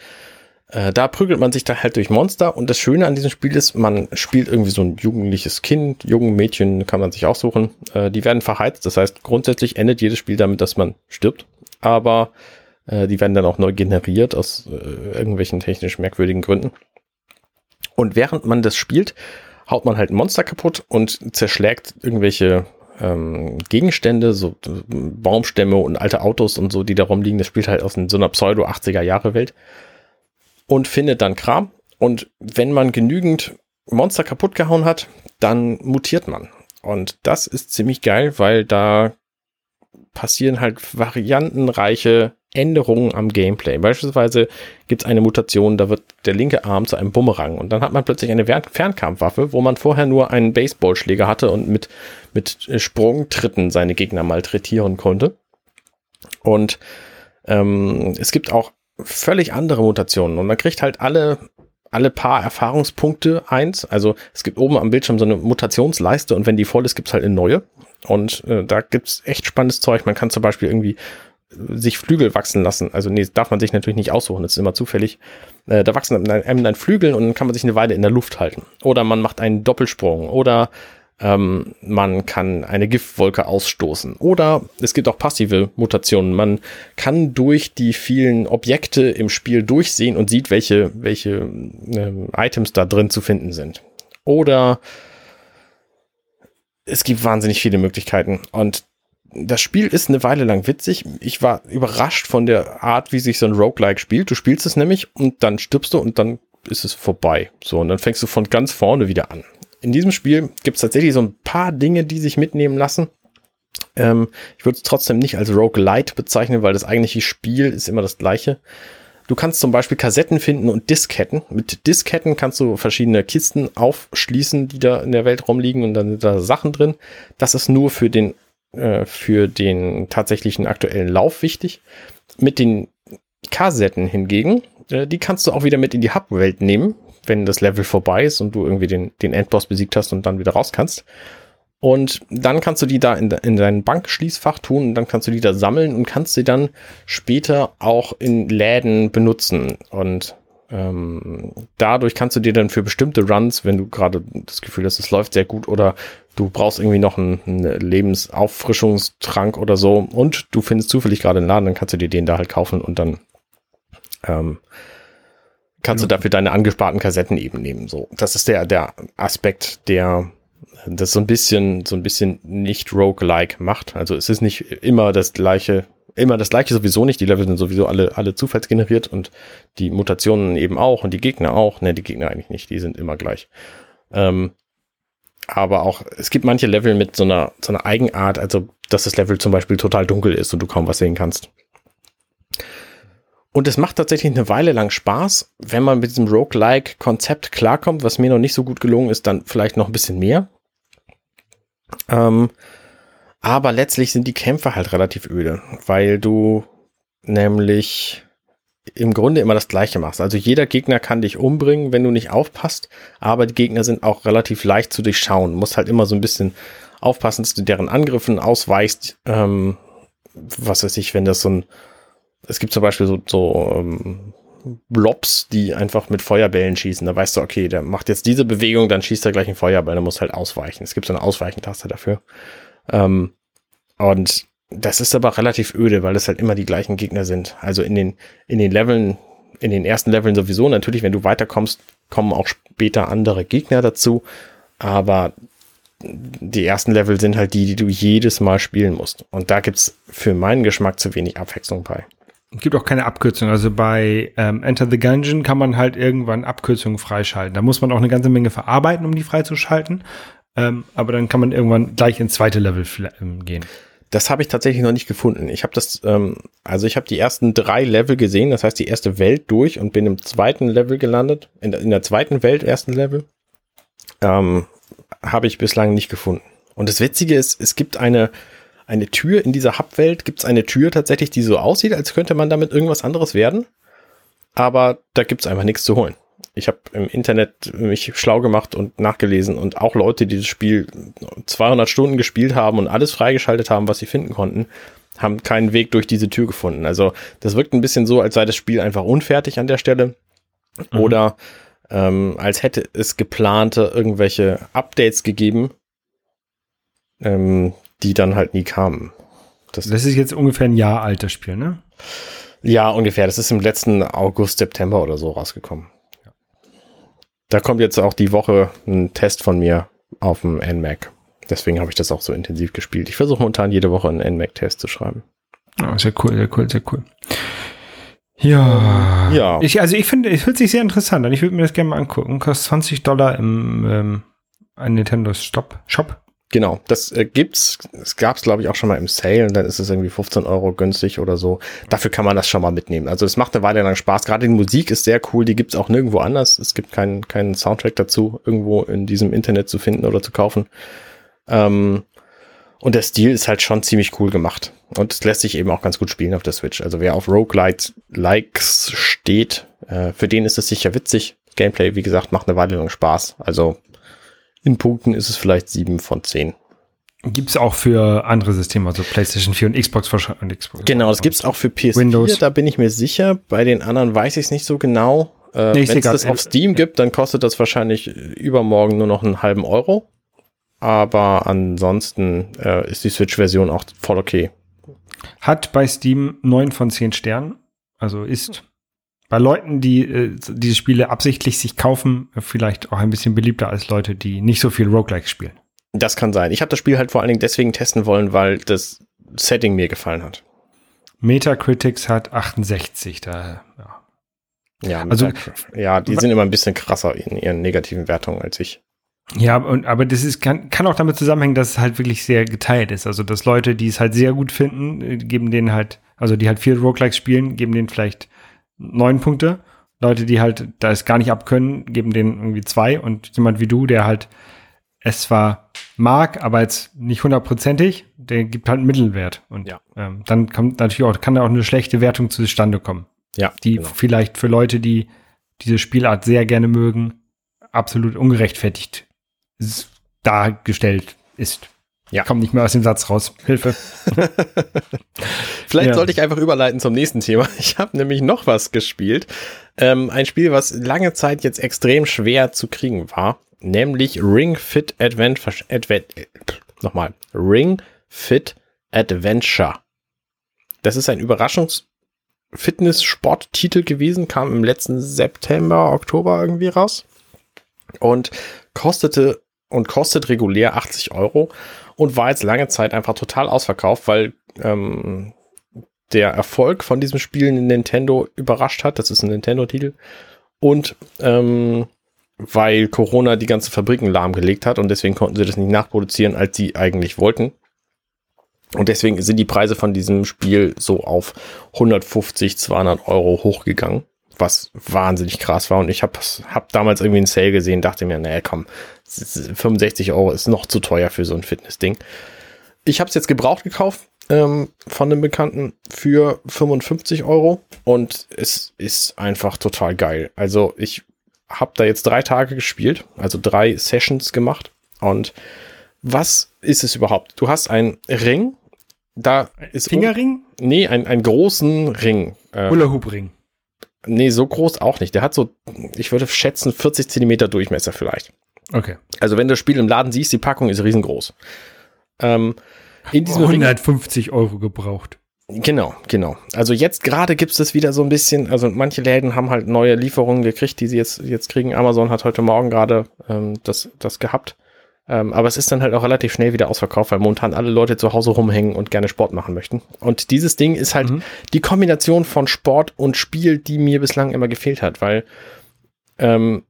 äh, da prügelt man sich da halt durch Monster. Und das Schöne an diesem Spiel ist, man spielt irgendwie so ein jugendliches Kind, jungen Mädchen kann man sich aussuchen. Äh, die werden verheizt. Das heißt, grundsätzlich endet jedes Spiel damit, dass man stirbt. Aber äh, die werden dann auch neu generiert aus äh, irgendwelchen technisch merkwürdigen Gründen. Und während man das spielt, haut man halt ein Monster kaputt und zerschlägt irgendwelche ähm, Gegenstände, so Baumstämme und alte Autos und so, die da rumliegen. Das spielt halt aus so einer Pseudo-80er-Jahre-Welt. Und findet dann Kram. Und wenn man genügend Monster kaputt gehauen hat, dann mutiert man. Und das ist ziemlich geil, weil da passieren halt variantenreiche Änderungen am Gameplay. Beispielsweise gibt es eine Mutation, da wird der linke Arm zu einem Bumerang und dann hat man plötzlich eine Fernkampfwaffe, wo man vorher nur einen Baseballschläger hatte und mit, mit Sprungtritten seine Gegner malträtieren konnte. Und ähm, es gibt auch völlig andere Mutationen und man kriegt halt alle alle paar Erfahrungspunkte eins. Also es gibt oben am Bildschirm so eine Mutationsleiste und wenn die voll ist, gibt's halt eine neue. Und äh, da gibt's echt spannendes Zeug. Man kann zum Beispiel irgendwie sich Flügel wachsen lassen. Also nee, darf man sich natürlich nicht aussuchen, das ist immer zufällig. Äh, da wachsen einem dann Flügel und dann kann man sich eine Weile in der Luft halten. Oder man macht einen Doppelsprung. Oder ähm, man kann eine Giftwolke ausstoßen. Oder es gibt auch passive Mutationen. Man kann durch die vielen Objekte im Spiel durchsehen und sieht, welche, welche äh, Items da drin zu finden sind. Oder es gibt wahnsinnig viele Möglichkeiten. Und das Spiel ist eine Weile lang witzig. Ich war überrascht von der Art, wie sich so ein Roguelike spielt. Du spielst es nämlich und dann stirbst du und dann ist es vorbei. So, und dann fängst du von ganz vorne wieder an. In diesem Spiel gibt es tatsächlich so ein paar Dinge, die sich mitnehmen lassen. Ähm, ich würde es trotzdem nicht als Roguelite bezeichnen, weil das eigentliche Spiel ist immer das gleiche. Du kannst zum Beispiel Kassetten finden und Disketten. Mit Disketten kannst du verschiedene Kisten aufschließen, die da in der Welt rumliegen und dann sind da Sachen drin. Das ist nur für den, äh, für den tatsächlichen aktuellen Lauf wichtig. Mit den Kassetten hingegen, äh, die kannst du auch wieder mit in die Hub-Welt nehmen, wenn das Level vorbei ist und du irgendwie den, den Endboss besiegt hast und dann wieder raus kannst. Und dann kannst du die da in, in dein Bankschließfach tun und dann kannst du die da sammeln und kannst sie dann später auch in Läden benutzen. Und ähm, dadurch kannst du dir dann für bestimmte Runs, wenn du gerade das Gefühl hast, es läuft sehr gut oder du brauchst irgendwie noch einen, einen Lebensauffrischungstrank oder so und du findest zufällig gerade einen Laden, dann kannst du dir den da halt kaufen und dann ähm, kannst du dafür deine angesparten Kassetten eben nehmen. So, das ist der der Aspekt, der das so ein bisschen, so ein bisschen nicht roguelike macht. Also es ist nicht immer das gleiche, immer das gleiche sowieso nicht. Die Level sind sowieso alle, alle zufallsgeneriert und die Mutationen eben auch und die Gegner auch. Ne, die Gegner eigentlich nicht, die sind immer gleich. Ähm, aber auch, es gibt manche Level mit so einer, so einer Eigenart, also dass das Level zum Beispiel total dunkel ist und du kaum was sehen kannst. Und es macht tatsächlich eine Weile lang Spaß, wenn man mit diesem Roguelike-Konzept klarkommt, was mir noch nicht so gut gelungen ist, dann vielleicht noch ein bisschen mehr. Ähm, aber letztlich sind die Kämpfe halt relativ öde, weil du nämlich im Grunde immer das Gleiche machst. Also jeder Gegner kann dich umbringen, wenn du nicht aufpasst, aber die Gegner sind auch relativ leicht zu durchschauen. Du musst halt immer so ein bisschen aufpassen, dass du deren Angriffen ausweichst. Ähm, was weiß ich, wenn das so ein, es gibt zum Beispiel so, so ähm, Blobs, die einfach mit Feuerbällen schießen. Da weißt du, okay, der macht jetzt diese Bewegung, dann schießt er gleich einen Feuerball, dann muss halt ausweichen. Es gibt so eine Ausweichentaste dafür. Ähm, und das ist aber relativ öde, weil es halt immer die gleichen Gegner sind. Also in den, in den Leveln, in den ersten Leveln sowieso. Natürlich, wenn du weiterkommst, kommen auch später andere Gegner dazu. Aber die ersten Level sind halt die, die du jedes Mal spielen musst. Und da gibt's für meinen Geschmack zu wenig Abwechslung bei. Es gibt auch keine Abkürzung. Also bei ähm, Enter the Gungeon kann man halt irgendwann Abkürzungen freischalten. Da muss man auch eine ganze Menge verarbeiten, um die freizuschalten. Ähm, aber dann kann man irgendwann gleich ins zweite Level ähm, gehen. Das habe ich tatsächlich noch nicht gefunden. Ich habe das, ähm, also ich habe die ersten drei Level gesehen, das heißt die erste Welt durch und bin im zweiten Level gelandet, in, in der zweiten Welt, ersten Level. Ähm, habe ich bislang nicht gefunden. Und das Witzige ist, es gibt eine, eine Tür in dieser Hub-Welt, gibt es eine Tür tatsächlich, die so aussieht, als könnte man damit irgendwas anderes werden. Aber da gibt es einfach nichts zu holen. Ich habe im Internet mich schlau gemacht und nachgelesen und auch Leute, die das Spiel 200 Stunden gespielt haben und alles freigeschaltet haben, was sie finden konnten, haben keinen Weg durch diese Tür gefunden. Also das wirkt ein bisschen so, als sei das Spiel einfach unfertig an der Stelle mhm. oder ähm, als hätte es geplante irgendwelche Updates gegeben, ähm, die dann halt nie kamen. Das, das ist jetzt ungefähr ein Jahr altes Spiel, ne? Ja, ungefähr. Das ist im letzten August, September oder so rausgekommen. Da kommt jetzt auch die Woche ein Test von mir auf dem NMAC. Deswegen habe ich das auch so intensiv gespielt. Ich versuche momentan jede Woche einen NMAC-Test zu schreiben. Oh, sehr cool, sehr cool, sehr cool. Ja. Ja. Ich, also ich finde, es hört sich sehr interessant an. Ich würde mir das gerne mal angucken. Kostet 20 Dollar im ähm, Nintendo Stop Shop. Genau, das äh, gibt's. Es gab's, glaube ich, auch schon mal im Sale und dann ist es irgendwie 15 Euro günstig oder so. Dafür kann man das schon mal mitnehmen. Also es macht eine Weile lang Spaß. Gerade die Musik ist sehr cool. Die gibt's auch nirgendwo anders. Es gibt keinen keinen Soundtrack dazu irgendwo in diesem Internet zu finden oder zu kaufen. Ähm, und der Stil ist halt schon ziemlich cool gemacht. Und es lässt sich eben auch ganz gut spielen auf der Switch. Also wer auf Roguelike-Likes steht, äh, für den ist es sicher witzig. Gameplay, wie gesagt, macht eine Weile lang Spaß. Also in Punkten ist es vielleicht sieben von zehn. Gibt es auch für andere Systeme, also PlayStation 4 und Xbox wahrscheinlich. Xbox genau, das gibt es auch für PS4, Windows. da bin ich mir sicher. Bei den anderen weiß ich es nicht so genau. Äh, nee, Wenn es das auf Steam gibt, dann kostet das wahrscheinlich übermorgen nur noch einen halben Euro. Aber ansonsten äh, ist die Switch-Version auch voll okay. Hat bei Steam neun von zehn Sternen. Also ist bei Leuten, die äh, diese Spiele absichtlich sich kaufen, vielleicht auch ein bisschen beliebter als Leute, die nicht so viel Roguelike spielen. Das kann sein. Ich habe das Spiel halt vor allen Dingen deswegen testen wollen, weil das Setting mir gefallen hat. Metacritics hat 68, da ja. Ja, also ja, die sind immer ein bisschen krasser in ihren negativen Wertungen als ich. Ja, und, aber das ist, kann, kann auch damit zusammenhängen, dass es halt wirklich sehr geteilt ist. Also, dass Leute, die es halt sehr gut finden, äh, geben denen halt, also die halt viel Roguelikes spielen, geben denen vielleicht neun Punkte. Leute, die halt da es gar nicht abkönnen, geben denen irgendwie zwei. Und jemand wie du, der halt es zwar mag, aber jetzt nicht hundertprozentig, der gibt halt einen Mittelwert. Und Ja. ähm, dann kommt natürlich auch, kann da auch eine schlechte Wertung zustande kommen. Ja, Die genau. vielleicht für Leute, die diese Spielart sehr gerne mögen, absolut ungerechtfertigt dargestellt ist. Ja. Kommt nicht mehr aus dem Satz raus. Hilfe. [LAUGHS] Vielleicht Ja. sollte ich einfach überleiten zum nächsten Thema. Ich habe nämlich noch was gespielt. Ähm, ein Spiel, was lange Zeit jetzt extrem schwer zu kriegen war, nämlich Ring Fit Adventure. Advent, äh, nochmal. Ring Fit Adventure. Das ist ein Überraschungs-Fitness-Sport-Titel gewesen, kam im letzten September, Oktober irgendwie raus und kostete und kostet regulär 80 Euro und war jetzt lange Zeit einfach total ausverkauft, weil ähm, der Erfolg von diesem Spiel Nintendo überrascht hat. Das ist ein Nintendo-Titel. Und ähm, weil Corona die ganzen Fabriken lahmgelegt hat und deswegen konnten sie das nicht nachproduzieren, als sie eigentlich wollten. Und deswegen sind die Preise von diesem Spiel so auf 150, 200 Euro hochgegangen, was wahnsinnig krass war. Und ich habe hab damals irgendwie einen Sale gesehen, dachte mir, naja, komm, 65 Euro ist noch zu teuer für so ein Fitnessding. Ich habe es jetzt gebraucht gekauft ähm, von einem Bekannten für 55 Euro und es ist einfach total geil. Also ich habe da jetzt drei Tage gespielt, also drei Sessions gemacht. Und was ist es überhaupt? Du hast einen Ring, da ist Fingerring? nee, ein, einen großen Ring. Äh, Hula Hoop Ring. Nee, so groß auch nicht. Der hat so, ich würde schätzen, 40 Zentimeter Durchmesser vielleicht. Okay. Also wenn du das Spiel im Laden siehst, die Packung ist riesengroß. Ähm, in diesem Ring 150 Euro gebraucht. Genau, genau. Also jetzt gerade gibt es das wieder so ein bisschen, also manche Läden haben halt neue Lieferungen gekriegt, die sie jetzt, jetzt kriegen. Amazon hat heute Morgen gerade ähm, das, das gehabt. Ähm, aber es ist dann halt auch relativ schnell wieder ausverkauft, weil momentan alle Leute zu Hause rumhängen und gerne Sport machen möchten. Und dieses Ding ist halt Mhm. die Kombination von Sport und Spiel, die mir bislang immer gefehlt hat, weil ähm,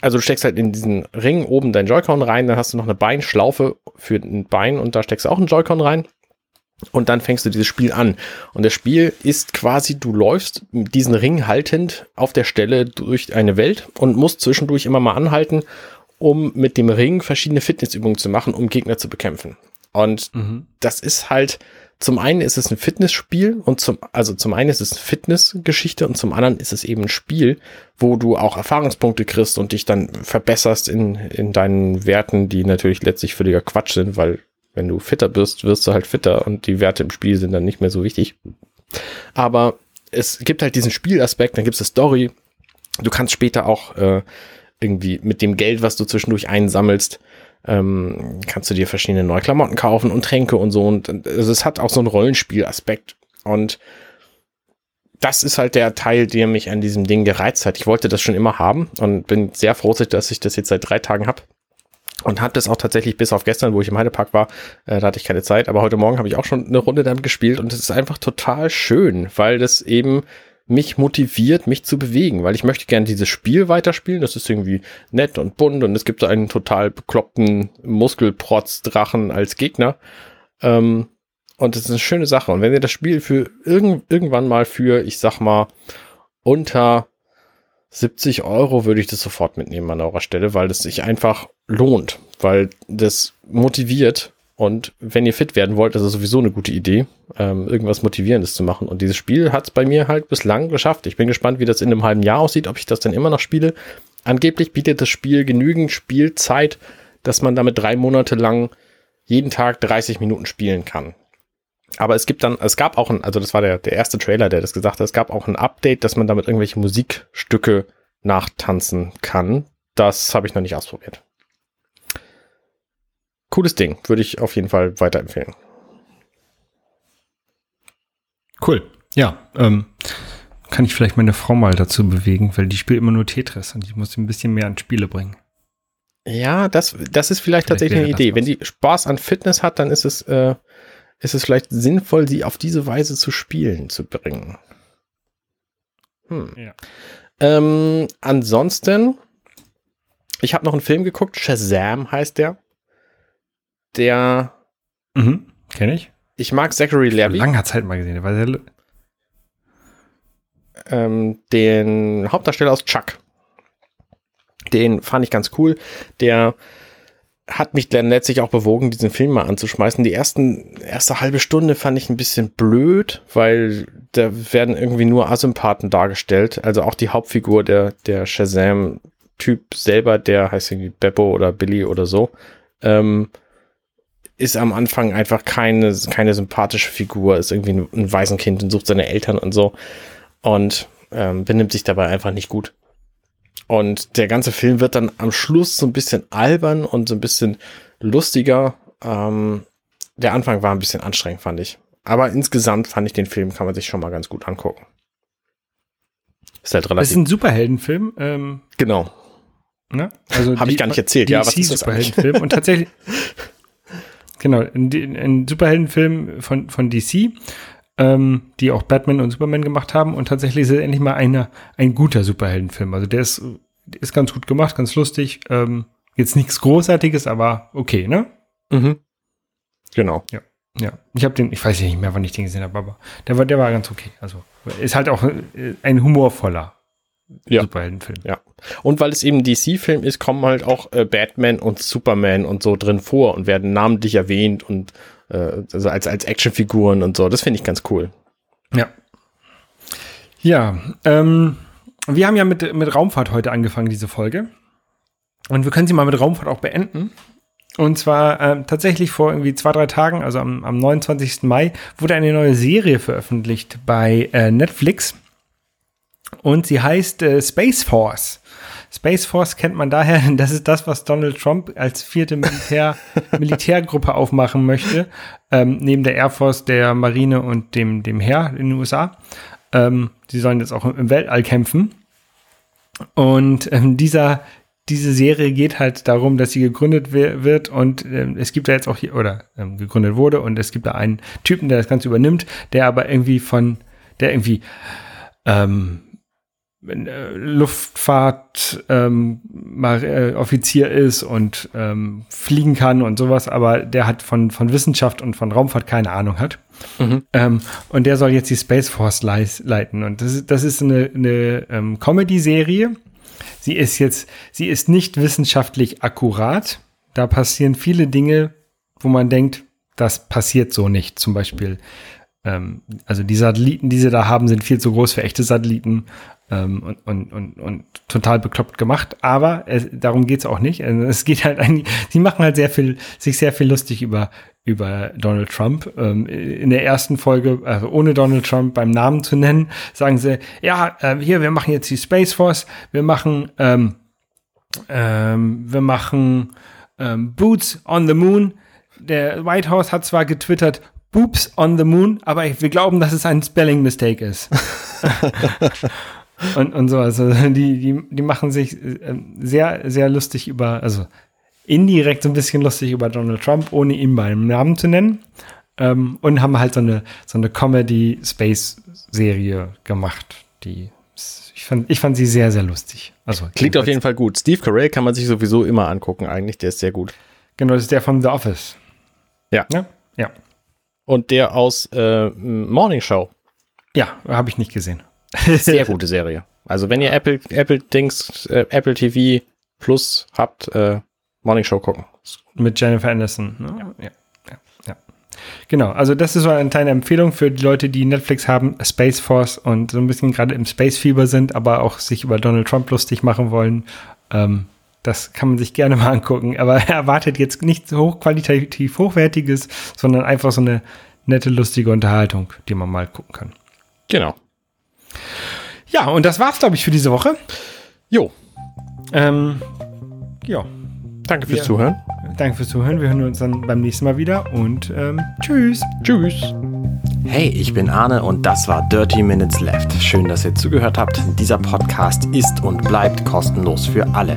also du steckst halt in diesen Ring oben dein Joy-Con rein, dann hast du noch eine Beinschlaufe für ein Bein und da steckst du auch einen Joy-Con rein. Und dann fängst du dieses Spiel an. Und das Spiel ist quasi, du läufst diesen Ring haltend auf der Stelle durch eine Welt und musst zwischendurch immer mal anhalten, um mit dem Ring verschiedene Fitnessübungen zu machen, um Gegner zu bekämpfen. Und Mhm. das ist halt, zum einen ist es ein Fitnessspiel und zum, also zum einen ist es eine Fitnessgeschichte und zum anderen ist es eben ein Spiel, wo du auch Erfahrungspunkte kriegst und dich dann verbesserst in, in deinen Werten, die natürlich letztlich völliger Quatsch sind, weil wenn du fitter bist, wirst du halt fitter und die Werte im Spiel sind dann nicht mehr so wichtig. Aber es gibt halt diesen Spielaspekt, dann gibt es eine Story. Du kannst später auch äh, irgendwie mit dem Geld, was du zwischendurch einsammelst, ähm, kannst du dir verschiedene neue Klamotten kaufen und Tränke und so. Und also es hat auch so einen Rollenspielaspekt. Und das ist halt der Teil, der mich an diesem Ding gereizt hat. Ich wollte das schon immer haben und bin sehr froh, dass ich das jetzt seit drei Tagen habe. Und habe das auch tatsächlich bis auf gestern, wo ich im Heidepark war, äh, da hatte ich keine Zeit. Aber heute Morgen habe ich auch schon eine Runde damit gespielt und es ist einfach total schön, weil das eben mich motiviert, mich zu bewegen, weil ich möchte gerne dieses Spiel weiterspielen. Das ist irgendwie nett und bunt und es gibt einen total bekloppten Muskelprotz-Drachen als Gegner. Ähm, und das ist eine schöne Sache. Und wenn ihr das Spiel für irgend, irgendwann mal für, ich sag mal, unter 70 Euro würde ich das sofort mitnehmen an eurer Stelle, weil das sich einfach lohnt, weil das motiviert. Und wenn ihr fit werden wollt, ist es sowieso eine gute Idee, ähm, irgendwas Motivierendes zu machen. Und dieses Spiel hat es bei mir halt bislang geschafft. Ich bin gespannt, wie das in einem halben Jahr aussieht, ob ich das dann immer noch spiele. Angeblich bietet das Spiel genügend Spielzeit, dass man damit drei Monate lang jeden Tag 30 Minuten spielen kann. Aber es gibt dann, es gab auch ein, also das war der, der erste Trailer, der das gesagt hat, es gab auch ein Update, dass man damit irgendwelche Musikstücke nachtanzen kann. Das habe ich noch nicht ausprobiert. Cooles Ding, würde ich auf jeden Fall weiterempfehlen. Cool. Ja, ähm, kann ich vielleicht meine Frau mal dazu bewegen, weil die spielt immer nur Tetris und ich muss sie ein bisschen mehr an Spiele bringen. Ja, das, das ist vielleicht, Vielleicht tatsächlich eine Idee. Wenn die Spaß an Fitness hat, dann ist es, äh, ist es vielleicht sinnvoll, sie auf diese Weise zu spielen zu bringen. Hm. Ja. Ähm, ansonsten, ich habe noch einen Film geguckt, Shazam heißt der. Der, Mhm, kenne ich. ich mag Zachary Levi. langer Zeit mal gesehen. Der war sehr, lu- ähm, den Hauptdarsteller aus Chuck. Den fand ich ganz cool. Der hat mich dann letztlich auch bewogen, diesen Film mal anzuschmeißen. Die ersten, erste halbe Stunde fand ich ein bisschen blöd, weil da werden irgendwie nur Asympathen dargestellt. Also auch die Hauptfigur, der, der Shazam-Typ selber, der heißt irgendwie Beppo oder Billy oder so, ähm, ist am Anfang einfach keine, keine sympathische Figur, ist irgendwie ein, ein Waisenkind und sucht seine Eltern und so und ähm, benimmt sich dabei einfach nicht gut. Und der ganze Film wird dann am Schluss so ein bisschen albern und so ein bisschen lustiger. Ähm, der Anfang war ein bisschen anstrengend, fand ich. Aber insgesamt fand ich den Film, kann man sich schon mal ganz gut angucken. Ist halt relativ. Das ist ein Superheldenfilm. Ähm, genau. Ne? Also Habe ich gar nicht erzählt, DC ja. Was ist das Superheldenfilm? Und tatsächlich, [LAUGHS] genau, ein, ein Superheldenfilm von, von DC ähm, die auch Batman und Superman gemacht haben. Und tatsächlich ist es endlich mal eine, ein guter Superheldenfilm. Also der ist, ist ganz gut gemacht, ganz lustig. Ähm, jetzt nichts Großartiges, aber okay, ne? Mhm. Genau. Ja. Ja, ich habe den, ich weiß nicht mehr, wann ich den gesehen habe, aber der war, der war ganz okay. Also ist halt auch äh, ein humorvoller ja. Superheldenfilm. Ja. Und weil es eben DC-Film ist, kommen halt auch äh, Batman und Superman und so drin vor und werden namentlich erwähnt und äh, also als, als Actionfiguren und so. Das finde ich ganz cool. Ja. Ja, ähm, wir haben ja mit, mit Raumfahrt heute angefangen, diese Folge. Und wir können sie mal mit Raumfahrt auch beenden. Und zwar äh, tatsächlich vor irgendwie zwei, drei Tagen, also am, am 29. Mai, wurde eine neue Serie veröffentlicht bei äh, Netflix. Und sie heißt äh, Space Force. Space Force kennt man daher, [LAUGHS] das ist das, was Donald Trump als vierte Militär, [LAUGHS] Militärgruppe aufmachen möchte, ähm, neben der Air Force, der Marine und dem, dem Heer in den USA. Ähm, die sollen jetzt auch im Weltall kämpfen. Und ähm, dieser, diese Serie geht halt darum, dass sie gegründet wird und ähm, es gibt da jetzt auch hier, oder ähm, gegründet wurde und es gibt da einen Typen, der das Ganze übernimmt, der aber irgendwie von, der irgendwie ähm, äh, Luftfahrt ähm, äh, Offizier ist und ähm, fliegen kann und sowas, aber der hat von, von Wissenschaft und von Raumfahrt keine Ahnung hat. Mhm. Ähm, und der soll jetzt die Space Force leiten. Und das ist, das ist eine, eine ähm, Comedy-Serie. Sie ist jetzt, sie ist nicht wissenschaftlich akkurat. Da passieren viele Dinge, wo man denkt, das passiert so nicht. Zum Beispiel, ähm, also die Satelliten, die sie da haben, sind viel zu groß für echte Satelliten ähm, und, und, und, und total bekloppt gemacht. Aber es, darum geht's auch nicht. Also es geht halt eigentlich, sie machen halt sehr viel, sich sehr viel lustig über, über Donald Trump. Ähm, in der ersten Folge, also ohne Donald Trump beim Namen zu nennen, sagen sie, ja, äh, hier, wir machen jetzt die Space Force, wir machen, ähm, ähm, wir machen ähm, Boots on the Moon. Der White House hat zwar getwittert, Boobs on the Moon, aber wir glauben, dass es ein Spelling Mistake ist. [LAUGHS] und, und so. Also die, die, die machen sich äh, sehr, sehr lustig über, also indirekt so ein bisschen lustig über Donald Trump, ohne ihn beim Namen zu nennen. Ähm, und haben halt so eine, so eine Comedy-Space-Serie gemacht, die ich fand, ich fand sie sehr, sehr lustig. Also, Klingt auf jeden Fall gut. Steve Carell kann man sich sowieso immer angucken, eigentlich. Der ist sehr gut. Genau, das ist der von The Office. Ja. Ja. ja. Und der aus äh, Morning Show. Ja, habe ich nicht gesehen. [LAUGHS] Sehr gute Serie. Also wenn ihr Apple, Apple Dings, äh, Apple TV Plus habt, äh, Morning Show gucken. Mit Jennifer Anderson. Ne? Ja. ja. ja, ja. Genau, also das ist so eine kleine Empfehlung für die Leute, die Netflix haben, Space Force und so ein bisschen gerade im Space-Fieber sind, aber auch sich über Donald Trump lustig machen wollen. Ähm, das kann man sich gerne [LAUGHS] mal angucken, aber erwartet jetzt nichts hochqualitativ hochwertiges, sondern einfach so eine nette, lustige Unterhaltung, die man mal gucken kann. Genau. Ja, und das war's, glaube ich, für diese Woche. Jo. Ähm, ja. Danke fürs Wir, Zuhören. Danke fürs Zuhören. Wir hören uns dann beim nächsten Mal wieder und ähm, tschüss. Tschüss. Hey, ich bin Arne und das war Dirty Minutes Left. Schön, dass ihr zugehört habt. Dieser Podcast ist und bleibt kostenlos für alle.